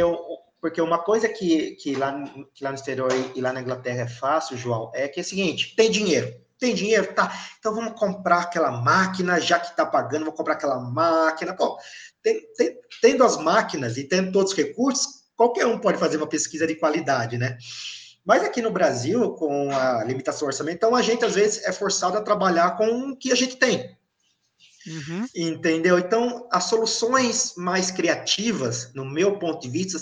porque uma coisa que, que, lá, que lá no exterior e lá na Inglaterra é fácil, João, é que é o seguinte: tem dinheiro. Tem dinheiro? Tá. Então vamos comprar aquela máquina, já que está pagando, vou comprar aquela máquina. Pô, tem, tem, tendo as máquinas e tendo todos os recursos, qualquer um pode fazer uma pesquisa de qualidade, né? Mas aqui no Brasil, com a limitação orçamental, a gente às vezes é forçado a trabalhar com o que a gente tem. Uhum. Entendeu? Então, as soluções mais criativas, no meu ponto de vista,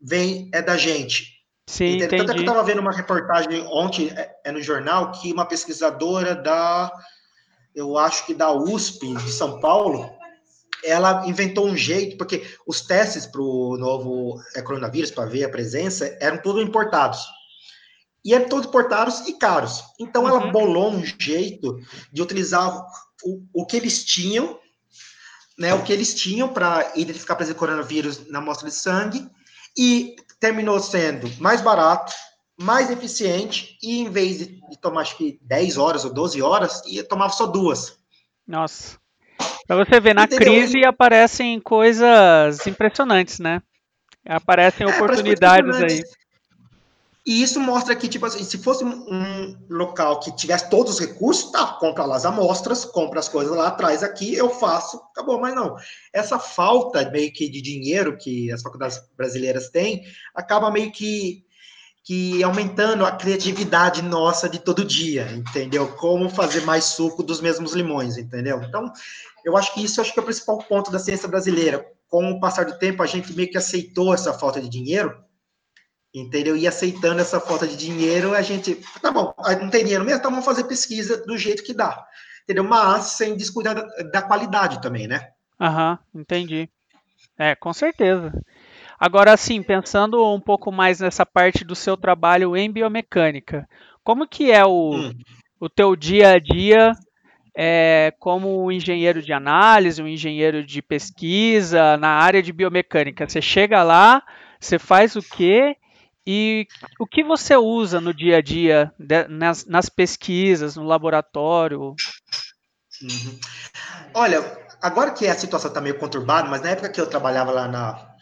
vem é da gente. Sim, entendi. Tanto é que eu estava vendo uma reportagem ontem é, é, no jornal que uma pesquisadora da, eu acho que da USP de São Paulo, ela inventou um jeito, porque os testes para o novo é, coronavírus, para ver a presença, eram todos importados. E eram todos importados e caros. Então uhum. ela bolou um jeito de utilizar o, o que eles tinham, né, o que eles tinham para identificar a presença do coronavírus na amostra de sangue, e terminou sendo mais barato, mais eficiente, e em vez de, de tomar acho que 10 horas ou 12 horas, ia tomava só duas. Nossa. Para você ver, na Entendeu? crise aparecem coisas impressionantes, né? Aparecem é, oportunidades aí. E isso mostra que, tipo assim, se fosse um local que tivesse todos os recursos, tá, compra lá as amostras, compra as coisas lá, traz aqui, eu faço, acabou. Mas não, essa falta meio que de dinheiro que as faculdades brasileiras têm, acaba meio que, que aumentando a criatividade nossa de todo dia, entendeu? Como fazer mais suco dos mesmos limões, entendeu? Então, eu acho que isso acho que é o principal ponto da ciência brasileira. Com o passar do tempo, a gente meio que aceitou essa falta de dinheiro, entendeu? E aceitando essa falta de dinheiro, a gente, tá bom, não tem dinheiro mesmo, então vamos fazer pesquisa do jeito que dá, entendeu? Mas sem descuidar da, da qualidade também, né? Aham, entendi. É, com certeza. Agora, assim, pensando um pouco mais nessa parte do seu trabalho em biomecânica, como que é o, hum. o teu dia a dia é, como um engenheiro de análise, um engenheiro de pesquisa na área de biomecânica? Você chega lá, você faz o quê e o que você usa no dia a dia, de, nas, nas, pesquisas, no laboratório? Uhum. Olha, agora que a situação está meio conturbada, mas na época que eu trabalhava lá na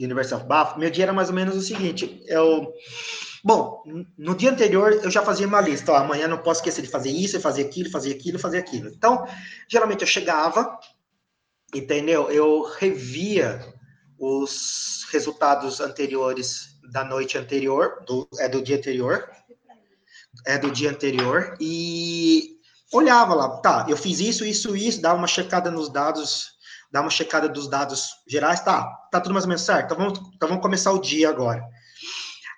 University of Bath, meu dia era mais ou menos o seguinte: eu. Bom, no dia anterior eu já fazia uma lista. Ó, amanhã não posso esquecer de fazer isso, fazer aquilo, fazer aquilo, fazer aquilo. Então, geralmente eu chegava, entendeu? Eu revia os resultados anteriores da noite anterior, do, é do dia anterior, é do dia anterior, e olhava lá, tá, eu fiz isso, isso, isso, dava uma checada nos dados, dava uma checada dos dados gerais, tá, tá tudo mais ou menos certo, então vamos, então vamos começar o dia agora.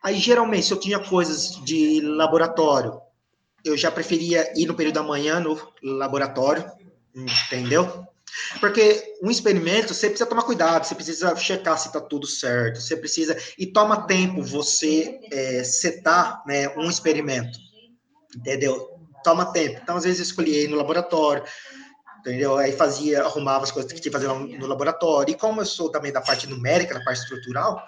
Aí, geralmente, se eu tinha coisas de laboratório, eu já preferia ir no período da manhã no laboratório, entendeu? Porque um experimento, você precisa tomar cuidado, você precisa checar se está tudo certo, você precisa. E toma tempo você é, setar né, um experimento, entendeu? Toma tempo. Então, às vezes, eu escolhi no laboratório, entendeu? Aí fazia, arrumava as coisas que tinha que fazer no laboratório. E como eu sou também da parte numérica, da parte estrutural,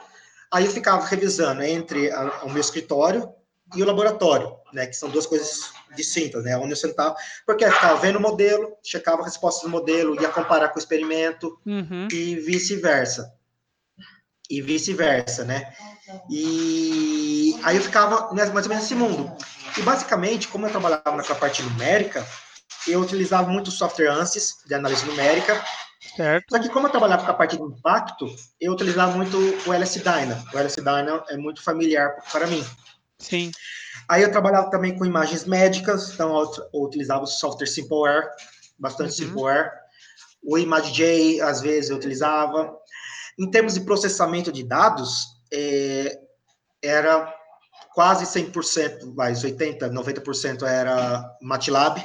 aí eu ficava revisando entre a, o meu escritório e o laboratório, né? Que são duas coisas distintas, né? Onde eu sentava, porque eu ficava vendo o modelo, checava a resposta do modelo, ia comparar com o experimento uhum. e vice-versa. E vice-versa, né? E aí eu ficava mais ou menos nesse mundo. E basicamente, como eu trabalhava na parte numérica, eu utilizava muito o software ANSYS, de análise numérica. Certo. Só que como eu trabalhava com a parte de impacto, eu utilizava muito o LS Dyna. O LS Dyna é muito familiar para mim. Sim. Aí eu trabalhava também com imagens médicas, então eu, eu utilizava o software Simpleware, bastante uhum. Simpleware. O ImageJ, às vezes, eu utilizava. Em termos de processamento de dados, é, era quase 100%, mais 80%, 90% era MATLAB.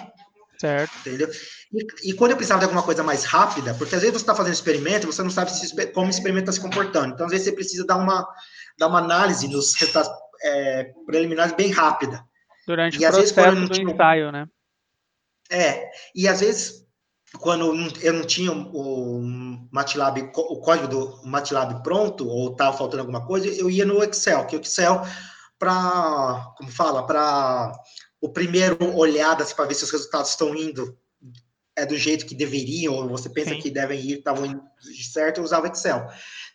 Certo. Entendeu? E, e, quando eu precisava de alguma coisa mais rápida, porque às vezes você está fazendo experimento, você não sabe se, como o experimento está se comportando. Então, às vezes, você precisa dar uma, dar uma análise nos resultados é, preliminares bem rápida. Durante e, o processo vezes, do tinha... ensaio, né? É, e às vezes, quando eu não tinha o MATLAB, o código do MATLAB pronto, ou estava faltando alguma coisa, eu ia no Excel, que o Excel, para, como fala, para o primeiro olhada assim, para ver se os resultados estão indo é do jeito que deveriam, ou você pensa Sim. que devem ir, estavam indo certo, eu usava Excel.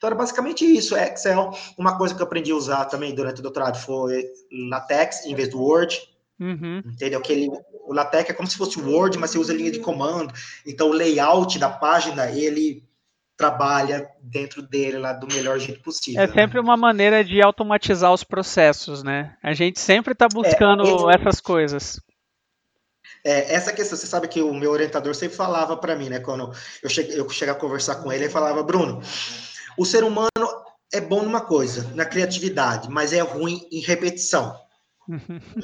Então era basicamente isso, Excel. Uma coisa que eu aprendi a usar também durante o doutorado foi LaTeX em vez do Word. Uhum. Entendeu? Que ele, o LaTeX é como se fosse o Word, mas você usa linha de comando. Então o layout da página, ele trabalha dentro dele lá do melhor jeito possível. É sempre uma maneira de automatizar os processos, né? A gente sempre está buscando é, essas coisas. É, essa questão, você sabe que o meu orientador sempre falava para mim, né? Quando eu cheguei, eu cheguei a conversar com ele, ele falava, Bruno, o ser humano é bom numa coisa, na criatividade, mas é ruim em repetição.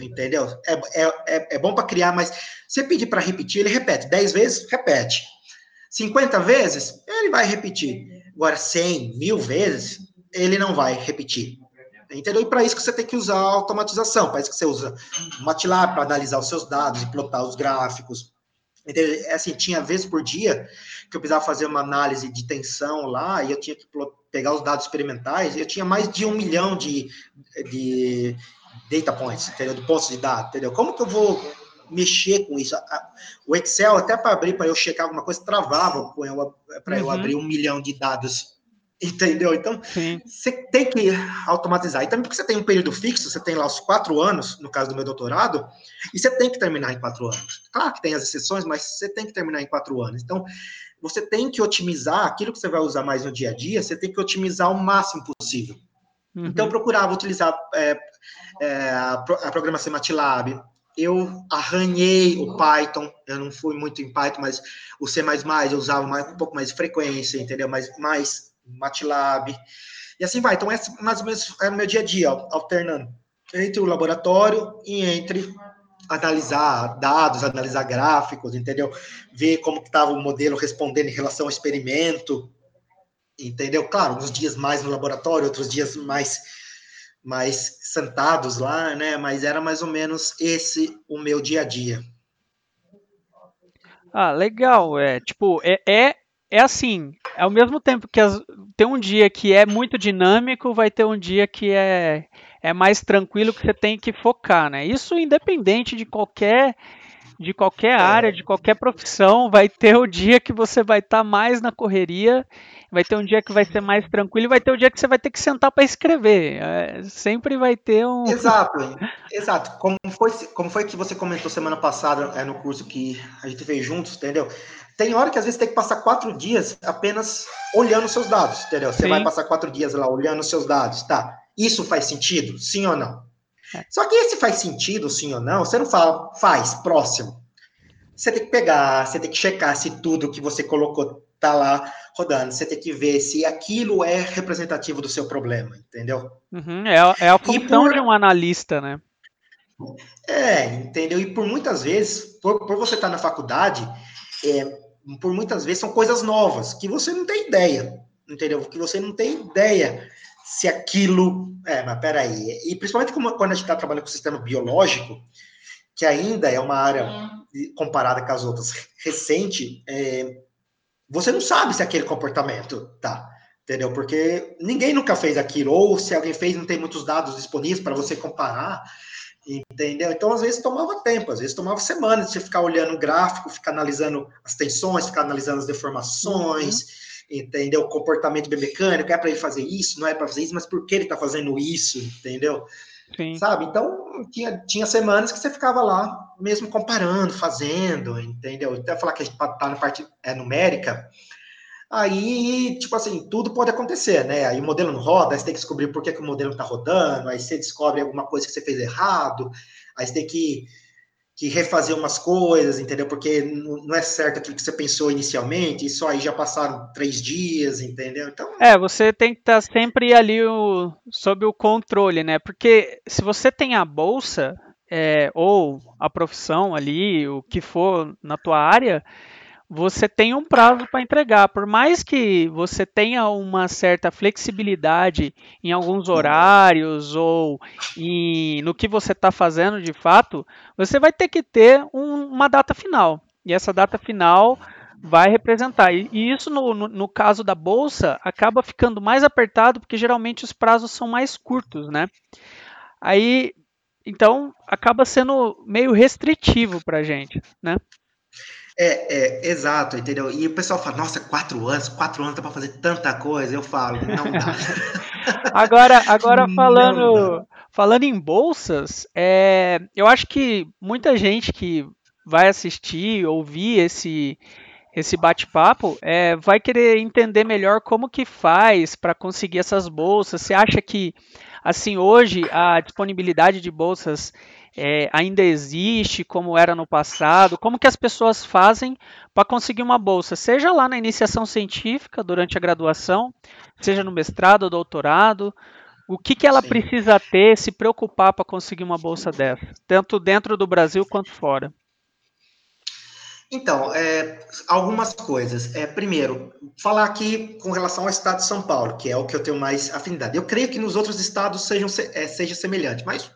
Entendeu? É, é, é, é bom para criar, mas você pedir para repetir, ele repete. 10 vezes, repete. 50 vezes, ele vai repetir. Agora, 100, mil vezes, ele não vai repetir. Entendeu? E para isso que você tem que usar a automatização, para isso que você usa o MATLAB para analisar os seus dados e plotar os gráficos. É assim, tinha vezes por dia que eu precisava fazer uma análise de tensão lá e eu tinha que pegar os dados experimentais, eu tinha mais de um milhão de, de data points, entendeu? De pontos de dados, entendeu? Como que eu vou mexer com isso? O Excel, até para abrir, para eu checar alguma coisa, travava para eu uhum. abrir um milhão de dados Entendeu? Então, Sim. você tem que automatizar. E também porque você tem um período fixo, você tem lá os quatro anos, no caso do meu doutorado, e você tem que terminar em quatro anos. Claro que tem as exceções, mas você tem que terminar em quatro anos. Então, você tem que otimizar aquilo que você vai usar mais no dia a dia, você tem que otimizar o máximo possível. Uhum. Então, eu procurava utilizar é, é, a, programação MATLAB, eu arranhei o Python, eu não fui muito em Python, mas o C++ eu usava mais, um pouco mais de frequência, entendeu? Mais, mais MATLAB, e assim vai. Então, esse mais ou menos era o meu dia a dia, alternando entre o laboratório e entre analisar dados, analisar gráficos, entendeu? Ver como estava o modelo respondendo em relação ao experimento, entendeu? Claro, uns dias mais no laboratório, outros dias mais mais sentados lá, né? Mas era mais ou menos esse o meu dia a dia. Ah, legal. É tipo é, é é assim, ao mesmo tempo que as, tem um dia que é muito dinâmico, vai ter um dia que é, é mais tranquilo, que você tem que focar, né? Isso independente de qualquer de qualquer é. área, de qualquer profissão, vai ter o dia que você vai estar tá mais na correria, vai ter um dia que vai ser mais tranquilo e vai ter o dia que você vai ter que sentar para escrever. É, sempre vai ter um. Exato, exato. Como foi, como foi que você comentou semana passada é, no curso que a gente fez juntos, entendeu? Tem hora que às vezes tem que passar quatro dias apenas olhando seus dados, entendeu? Você Sim. vai passar quatro dias lá olhando seus dados, tá? Isso faz sentido? Sim ou não? É. Só que esse faz sentido, sim ou não, você não fala, faz, próximo. Você tem que pegar, você tem que checar se tudo que você colocou tá lá rodando. Você tem que ver se aquilo é representativo do seu problema, entendeu? Uhum, é, é, a função por... de um analista, né? É, entendeu? E por muitas vezes, por, por você estar tá na faculdade, é, por muitas vezes são coisas novas que você não tem ideia, entendeu? Que você não tem ideia se aquilo. É, mas peraí. E principalmente quando a gente está trabalhando com o sistema biológico, que ainda é uma área é. comparada com as outras recente, é, você não sabe se aquele comportamento tá. Entendeu? Porque ninguém nunca fez aquilo, ou se alguém fez, não tem muitos dados disponíveis para você comparar. Entendeu? Então, às vezes tomava tempo, às vezes tomava semanas de você ficar olhando o gráfico, ficar analisando as tensões, ficar analisando as deformações, uhum. Entendeu? O comportamento biomecânico, é para ele fazer isso, não é para fazer isso, mas por que ele está fazendo isso, entendeu? Sim. Sabe? Então, tinha, tinha semanas que você ficava lá, mesmo comparando, fazendo, entendeu? Até falar que a gente está na parte é, numérica, Aí, tipo assim, tudo pode acontecer, né? Aí o modelo não roda, aí você tem que descobrir por que, que o modelo não tá rodando, aí você descobre alguma coisa que você fez errado, aí você tem que, que refazer umas coisas, entendeu? Porque não é certo aquilo que você pensou inicialmente, isso aí já passaram três dias, entendeu? Então... É, você tem que estar tá sempre ali o, sob o controle, né? Porque se você tem a bolsa, é, ou a profissão ali, o que for na tua área, você tem um prazo para entregar. Por mais que você tenha uma certa flexibilidade em alguns horários ou no que você está fazendo de fato, você vai ter que ter um, uma data final. E essa data final vai representar. E, e isso, no, no, no, caso da bolsa, acaba ficando mais apertado porque geralmente os prazos são mais curtos, né? Aí, então, acaba sendo meio restritivo para a gente, né? É, é, exato, entendeu? E o pessoal fala, nossa, quatro anos, quatro anos dá para fazer tanta coisa. Eu falo, não dá. agora, agora falando, falando em bolsas, é, eu acho que muita gente que vai assistir, ouvir esse esse bate-papo, é, vai querer entender melhor como que faz para conseguir essas bolsas. Você acha que, assim, hoje a disponibilidade de bolsas é, ainda existe, como era no passado? Como que as pessoas fazem para conseguir uma bolsa, seja lá na iniciação científica, durante a graduação, seja no mestrado ou doutorado? O que, que ela Sim. precisa ter, se preocupar para conseguir uma bolsa dessa, tanto dentro do Brasil quanto fora? Então, é, algumas coisas. É, primeiro, falar aqui com relação ao estado de São Paulo, que é o que eu tenho mais afinidade. Eu creio que nos outros estados sejam, é, seja semelhante, mas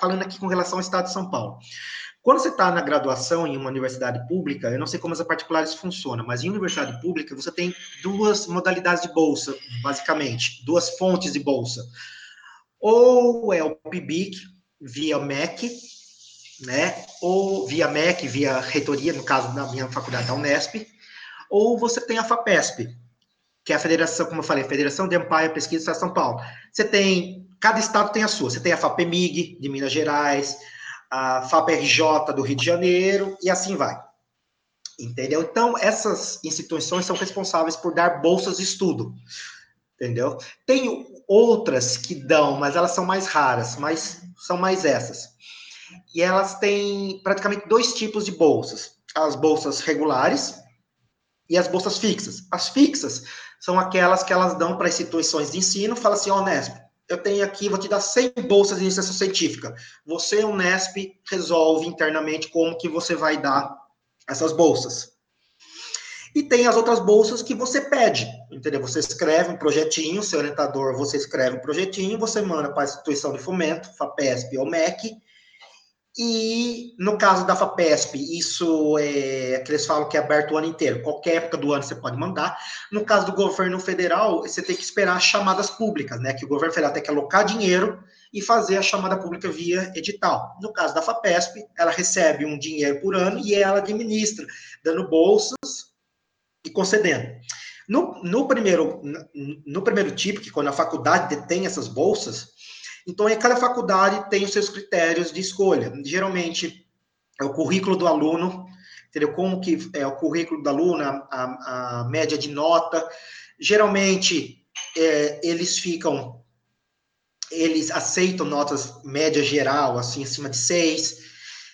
falando aqui com relação ao estado de São Paulo. Quando você está na graduação em uma universidade pública, eu não sei como as particulares funcionam, mas em universidade pública você tem duas modalidades de bolsa, basicamente, duas fontes de bolsa. Ou é o PIBIC via MEC, né? Ou via MEC, via reitoria, no caso da minha faculdade da Unesp, ou você tem a FAPESP, que é a Federação, como eu falei, Federação de Amparo e Pesquisa de São Paulo. Você tem cada estado tem a sua. Você tem a FAPEMIG, de Minas Gerais, a FAPRJ, do Rio de Janeiro, e assim vai. Entendeu? Então, essas instituições são responsáveis por dar bolsas de estudo. Entendeu? Tem outras que dão, mas elas são mais raras, mas são mais essas. E elas têm praticamente dois tipos de bolsas: as bolsas regulares e as bolsas fixas. As fixas são aquelas que elas dão para instituições de ensino, fala assim, Nesp, eu tenho aqui, vou te dar 100 bolsas de iniciação científica. Você, Unesp, resolve internamente como que você vai dar essas bolsas. E tem as outras bolsas que você pede, entendeu? Você escreve um projetinho, seu orientador, você escreve um projetinho, você manda para a instituição de fomento, FAPESP ou MEC, e no caso da FAPESP, isso é que eles falam que é aberto o ano inteiro. Qualquer época do ano você pode mandar. No caso do governo federal, você tem que esperar chamadas públicas, né? Que o governo federal tem que alocar dinheiro e fazer a chamada pública via edital. No caso da FAPESP, ela recebe um dinheiro por ano e ela administra, dando bolsas e concedendo. No, no primeiro, no primeiro tipo, que quando a faculdade detém essas bolsas, então, cada faculdade tem os seus critérios de escolha. Geralmente, é o currículo do aluno, entendeu? Como que é o currículo do aluno, a, a média de nota. Geralmente, é, eles ficam, eles aceitam notas média geral, assim, acima de seis.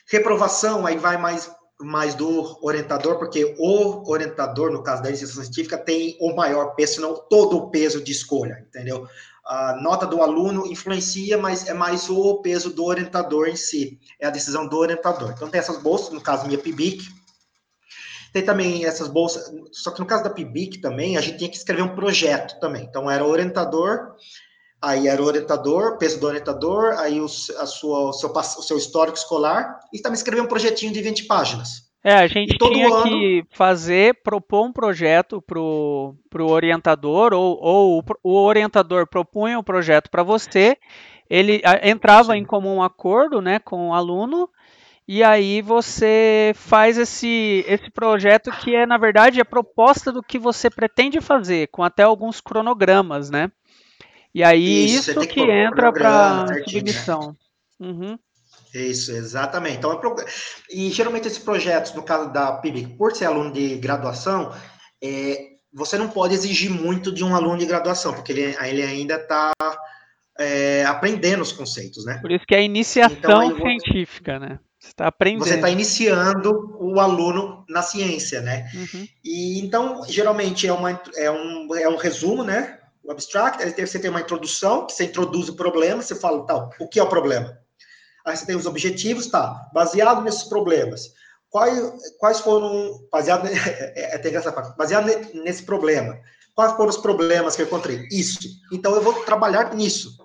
Reprovação, aí vai mais mais do orientador, porque o orientador, no caso da iniciação científica, tem o maior peso, não todo o peso de escolha, entendeu? A nota do aluno influencia, mas é mais o peso do orientador em si, é a decisão do orientador. Então, tem essas bolsas, no caso, minha PIBIC, tem também essas bolsas, só que no caso da PIBIC também, a gente tinha que escrever um projeto também. Então, era orientador, aí era o orientador, peso do orientador, aí o, a sua, o, seu, o seu histórico escolar, e também escrever um projetinho de 20 páginas. É, a gente tinha ano... que fazer, propor um projeto para o orientador, ou, ou o orientador propunha o um projeto para você, ele entrava Sim. em comum acordo né, com o aluno, e aí você faz esse, esse projeto que é, na verdade, a proposta do que você pretende fazer, com até alguns cronogramas, né? E aí isso, isso que, que entra para submissão. Uhum. Isso, exatamente. Então, é e geralmente esses projetos, no caso da PIBIC, por ser aluno de graduação, é, você não pode exigir muito de um aluno de graduação, porque ele, ele ainda está é, aprendendo os conceitos, né? Por isso que é a iniciação então, científica, né? Você está aprendendo. Você está iniciando o aluno na ciência, né? Uhum. E então, geralmente é, uma, é, um, é um resumo, né? O abstract, você tem uma introdução, que você introduz o problema, você fala, tal, o que é o problema? Aí você tem os objetivos, tá? Baseado nesses problemas, quais, quais foram, baseado, é, é, parte, baseado nesse problema, quais foram os problemas que eu encontrei? Isso. Então eu vou trabalhar nisso.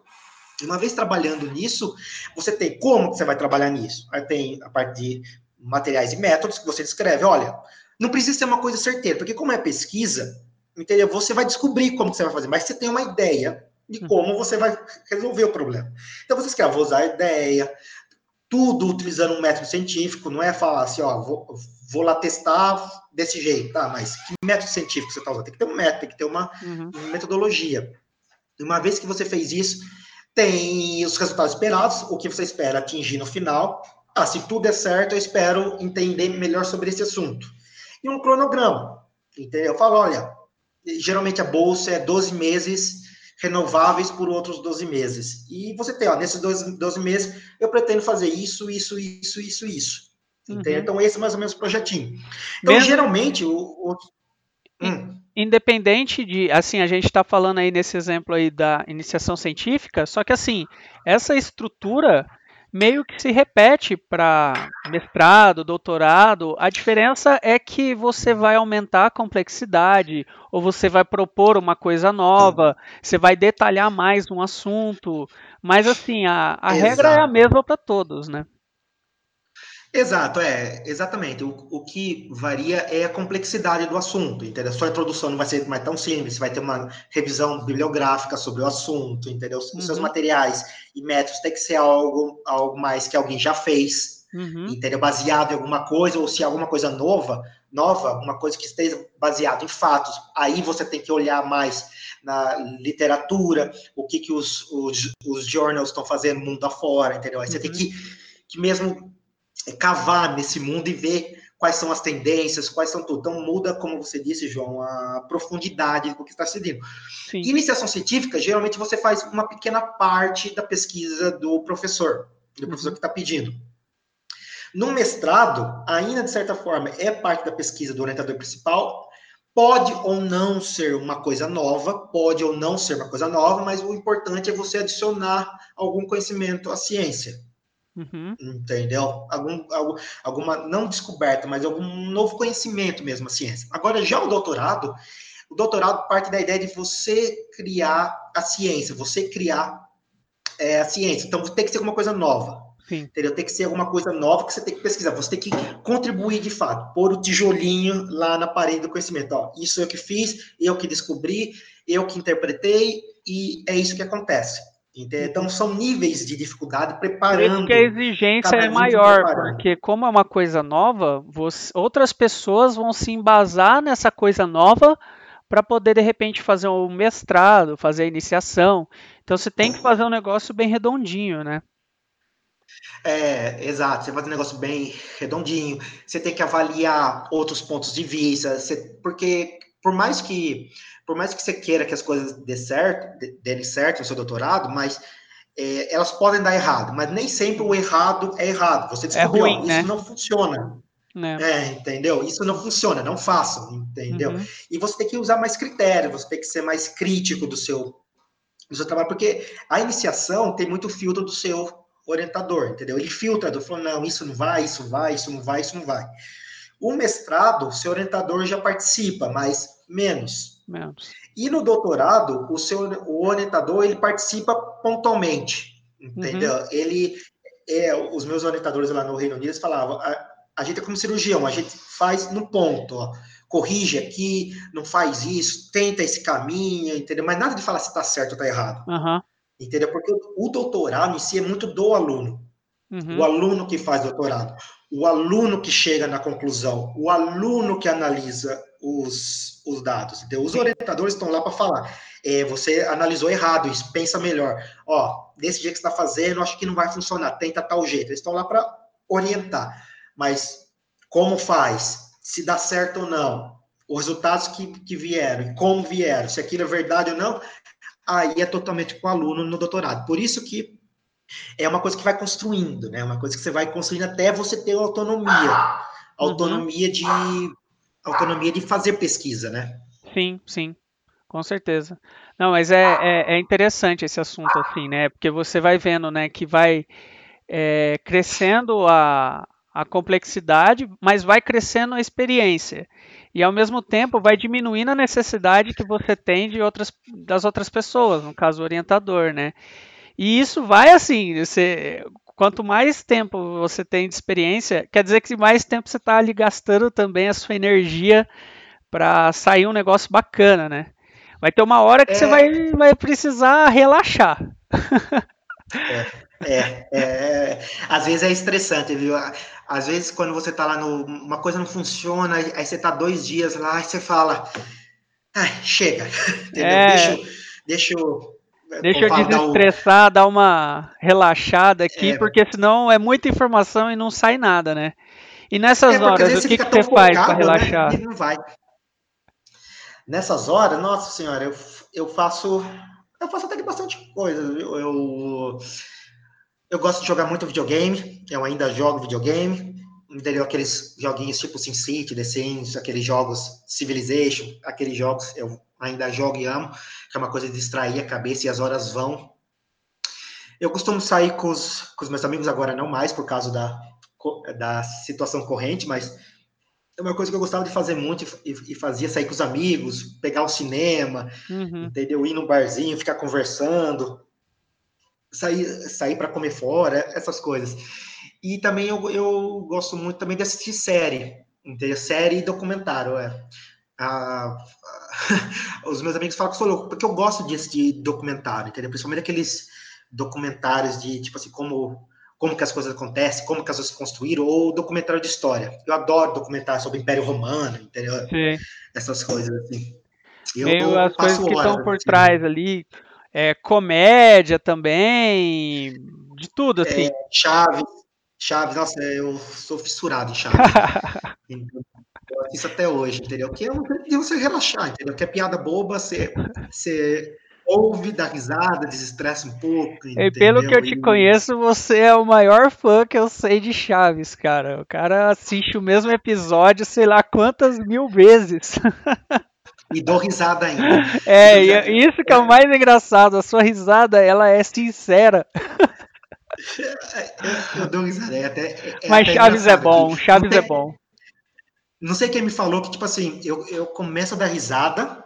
Uma vez trabalhando nisso, você tem como você vai trabalhar nisso. Aí tem a parte de materiais e métodos que você descreve. Olha, não precisa ser uma coisa certeira, porque como é pesquisa, entendeu? Você vai descobrir como você vai fazer, mas você tem uma ideia de hum. como você vai resolver o problema. Então você escreve, vou usar a ideia, tudo utilizando um método científico, não é falar assim, ó, vou, vou lá testar desse jeito, tá? Mas que método científico você está usando? Tem que ter um método, tem que ter uma, uhum. metodologia. E uma vez que você fez isso, tem os resultados esperados, o que você espera atingir no final. Ah, se tudo é certo, eu espero entender melhor sobre esse assunto. E um cronograma, entendeu? Eu falo, olha, geralmente a bolsa é 12 meses renováveis por outros 12 meses. E você tem, ó, nesses 12, 12 meses, eu pretendo fazer isso, isso, isso, isso, isso. Uhum. Então, esse é mais ou menos o projetinho. Então, Mesmo... geralmente, o, o... Hum independente de, assim, a gente está falando aí nesse exemplo aí da iniciação científica, só que assim, essa estrutura meio que se repete para mestrado, doutorado. A diferença é que você vai aumentar a complexidade, ou você vai propor uma coisa nova, você vai detalhar mais um assunto. Mas assim, a, a regra é a mesma para todos, né? Exato, é, exatamente. O, o que varia é a complexidade do assunto, entendeu? Sua introdução não vai ser mais tão simples, vai ter uma revisão bibliográfica sobre o assunto, entendeu? Os uhum. seus materiais e métodos tem que ser algo, algo mais que alguém já fez, uhum. entendeu? Baseado em alguma coisa, ou se é alguma coisa nova, nova, uma coisa que esteja baseado em fatos, aí você tem que olhar mais na literatura, o que, que os, os, os journals estão fazendo mundo afora, entendeu? Aí você tem uhum. que, que mesmo cavar nesse mundo e ver quais são as tendências, quais são tudo. Então muda, como você disse, João, a profundidade do que está seguindo. Sim. Iniciação científica, geralmente você faz uma pequena parte da pesquisa do professor, do uhum. professor que está pedindo. No mestrado, ainda de certa forma, é parte da pesquisa do orientador principal, pode ou não ser uma coisa nova, pode ou não ser uma coisa nova, mas o importante é você adicionar algum conhecimento à ciência. Uhum. Entendeu? Algum, algum, alguma, não descoberta, mas algum novo conhecimento mesmo, a ciência. Agora, já o doutorado, o doutorado parte da ideia de você criar a ciência, você criar é, a ciência. Então, tem que ser alguma coisa nova. Sim. Entendeu? Tem que ser alguma coisa nova que você tem que pesquisar. Você tem que contribuir de fato, pôr o tijolinho lá na parede do conhecimento. Ó, isso eu que fiz, eu que descobri, eu que interpretei, e é isso que acontece. Então, são níveis de dificuldade preparando. Por que a exigência é maior, porque como é uma coisa nova, você, outras pessoas vão se embasar nessa coisa nova para poder, de repente, fazer um mestrado, fazer a iniciação. Então, você tem que fazer um negócio bem redondinho, né? É, exato. Você faz um negócio bem redondinho. Você tem que avaliar outros pontos de vista. Você, porque, por mais que por mais que você queira que as coisas dê certo, dêem certo no seu doutorado, mas é, elas podem dar errado, mas nem sempre o errado é errado. Você é descobriu, é ruim, né? isso não funciona. É. é. entendeu? Isso não funciona, não façam, entendeu? Uhum. E você tem que usar mais critérios, você tem que ser mais crítico do seu, do seu trabalho, porque a iniciação tem muito filtro do seu orientador, entendeu? Ele filtra, do falando, não, isso não vai, isso vai, isso não vai, isso não vai. O mestrado, seu orientador já participa, mas menos. Menos. E no doutorado, o seu o orientador ele participa pontualmente, entendeu? Uhum. Ele é, os meus orientadores lá no Reino Unido falavam, a, a gente é como cirurgião, a gente faz no ponto, ó, corrige aqui, não faz isso, tenta esse caminho, entendeu? Mas nada de falar se está certo ou está errado, uhum. entendeu? Porque o doutorado em si é muito do aluno, uhum. o aluno que faz doutorado, o aluno que chega na conclusão, o aluno que analisa os, os dados. Então, os orientadores estão lá para falar. É, você analisou errado isso, pensa melhor. Ó, desse jeito que está fazendo, acho que não vai funcionar, tenta tal jeito. Eles estão lá para orientar. Mas como faz? Se dá certo ou não? os resultados que, que vieram, como vieram, se aquilo é verdade ou não, aí é totalmente com o aluno no doutorado. Por isso que é uma coisa que vai construindo, né? Uma coisa que você vai construindo até você ter autonomia, uhum. autonomia de autonomia de fazer pesquisa, né? Sim, sim, com certeza. Não, mas é, é, é interessante esse assunto assim, né? Porque você vai vendo, né, que vai é, crescendo a, a complexidade, mas vai crescendo a experiência. E ao mesmo tempo vai diminuindo a necessidade que você tem de outras, das outras pessoas, no caso o orientador, né? E isso vai assim, você, quanto mais tempo você tem de experiência, quer dizer que mais tempo você está ali gastando também a sua energia para sair um negócio bacana, né? Vai ter uma hora que é... você vai, vai precisar relaxar. É. É, é, às vezes é estressante, viu? Às vezes, quando você tá lá no. Uma coisa não funciona, aí você tá dois dias lá e você fala. Ai, chega, entendeu? É... Deixa, deixa eu. Deixa eu desestressar, dar, dar uma relaxada aqui, é, porque senão é muita informação e não sai nada, né? E nessas é, horas, o que, que você faz para né, relaxar? Né? não vai. Nessas horas, nossa senhora, eu, eu faço. Eu faço até que bastante coisa. Eu, eu eu gosto de jogar muito videogame, eu ainda jogo videogame, entendeu? Aqueles joguinhos tipo SimCity, The Sims, aqueles jogos Civilization, aqueles jogos eu ainda jogo e amo, que é uma coisa de distrair a cabeça e as horas vão. Eu costumo sair com os, com os meus amigos agora, não mais por causa da, da situação corrente, mas é uma coisa que eu gostava de fazer muito e, e fazia sair com os amigos, pegar o cinema, uhum. entendeu? Ir no barzinho, ficar conversando sair, sair para comer fora, essas coisas. E também eu, eu gosto muito também de assistir série, entendeu? Série e documentário, é. Ah, os meus amigos falam que sou louco, porque eu gosto de assistir documentário, entendeu? Principalmente aqueles documentários de, tipo assim, como, como que as coisas acontecem, como que as coisas se construíram, ou documentário de história. Eu adoro documentário sobre o Império Romano, entendeu? Sim. Essas coisas, assim. Eu Meio as coisas que estão por assim. trás ali, é, comédia também, de tudo, assim. É, Chaves, Chaves, nossa, eu sou fissurado em Chaves. eu assisto até hoje, entendeu? Que é um de você relaxar, entendeu? Que é piada boba, você, você ouve, dá risada, desestressa um pouco. Entendeu? E pelo que eu te conheço, você é o maior fã que eu sei de Chaves, cara. O cara assiste o mesmo episódio, sei lá quantas mil vezes. E dou risada ainda. É, isso que é o mais engraçado. A sua risada, ela é sincera. Eu, eu dou risada. É até, é Mas até Chaves é bom. Chaves é bom. Não sei quem me falou que, tipo assim, eu, eu começo a dar risada,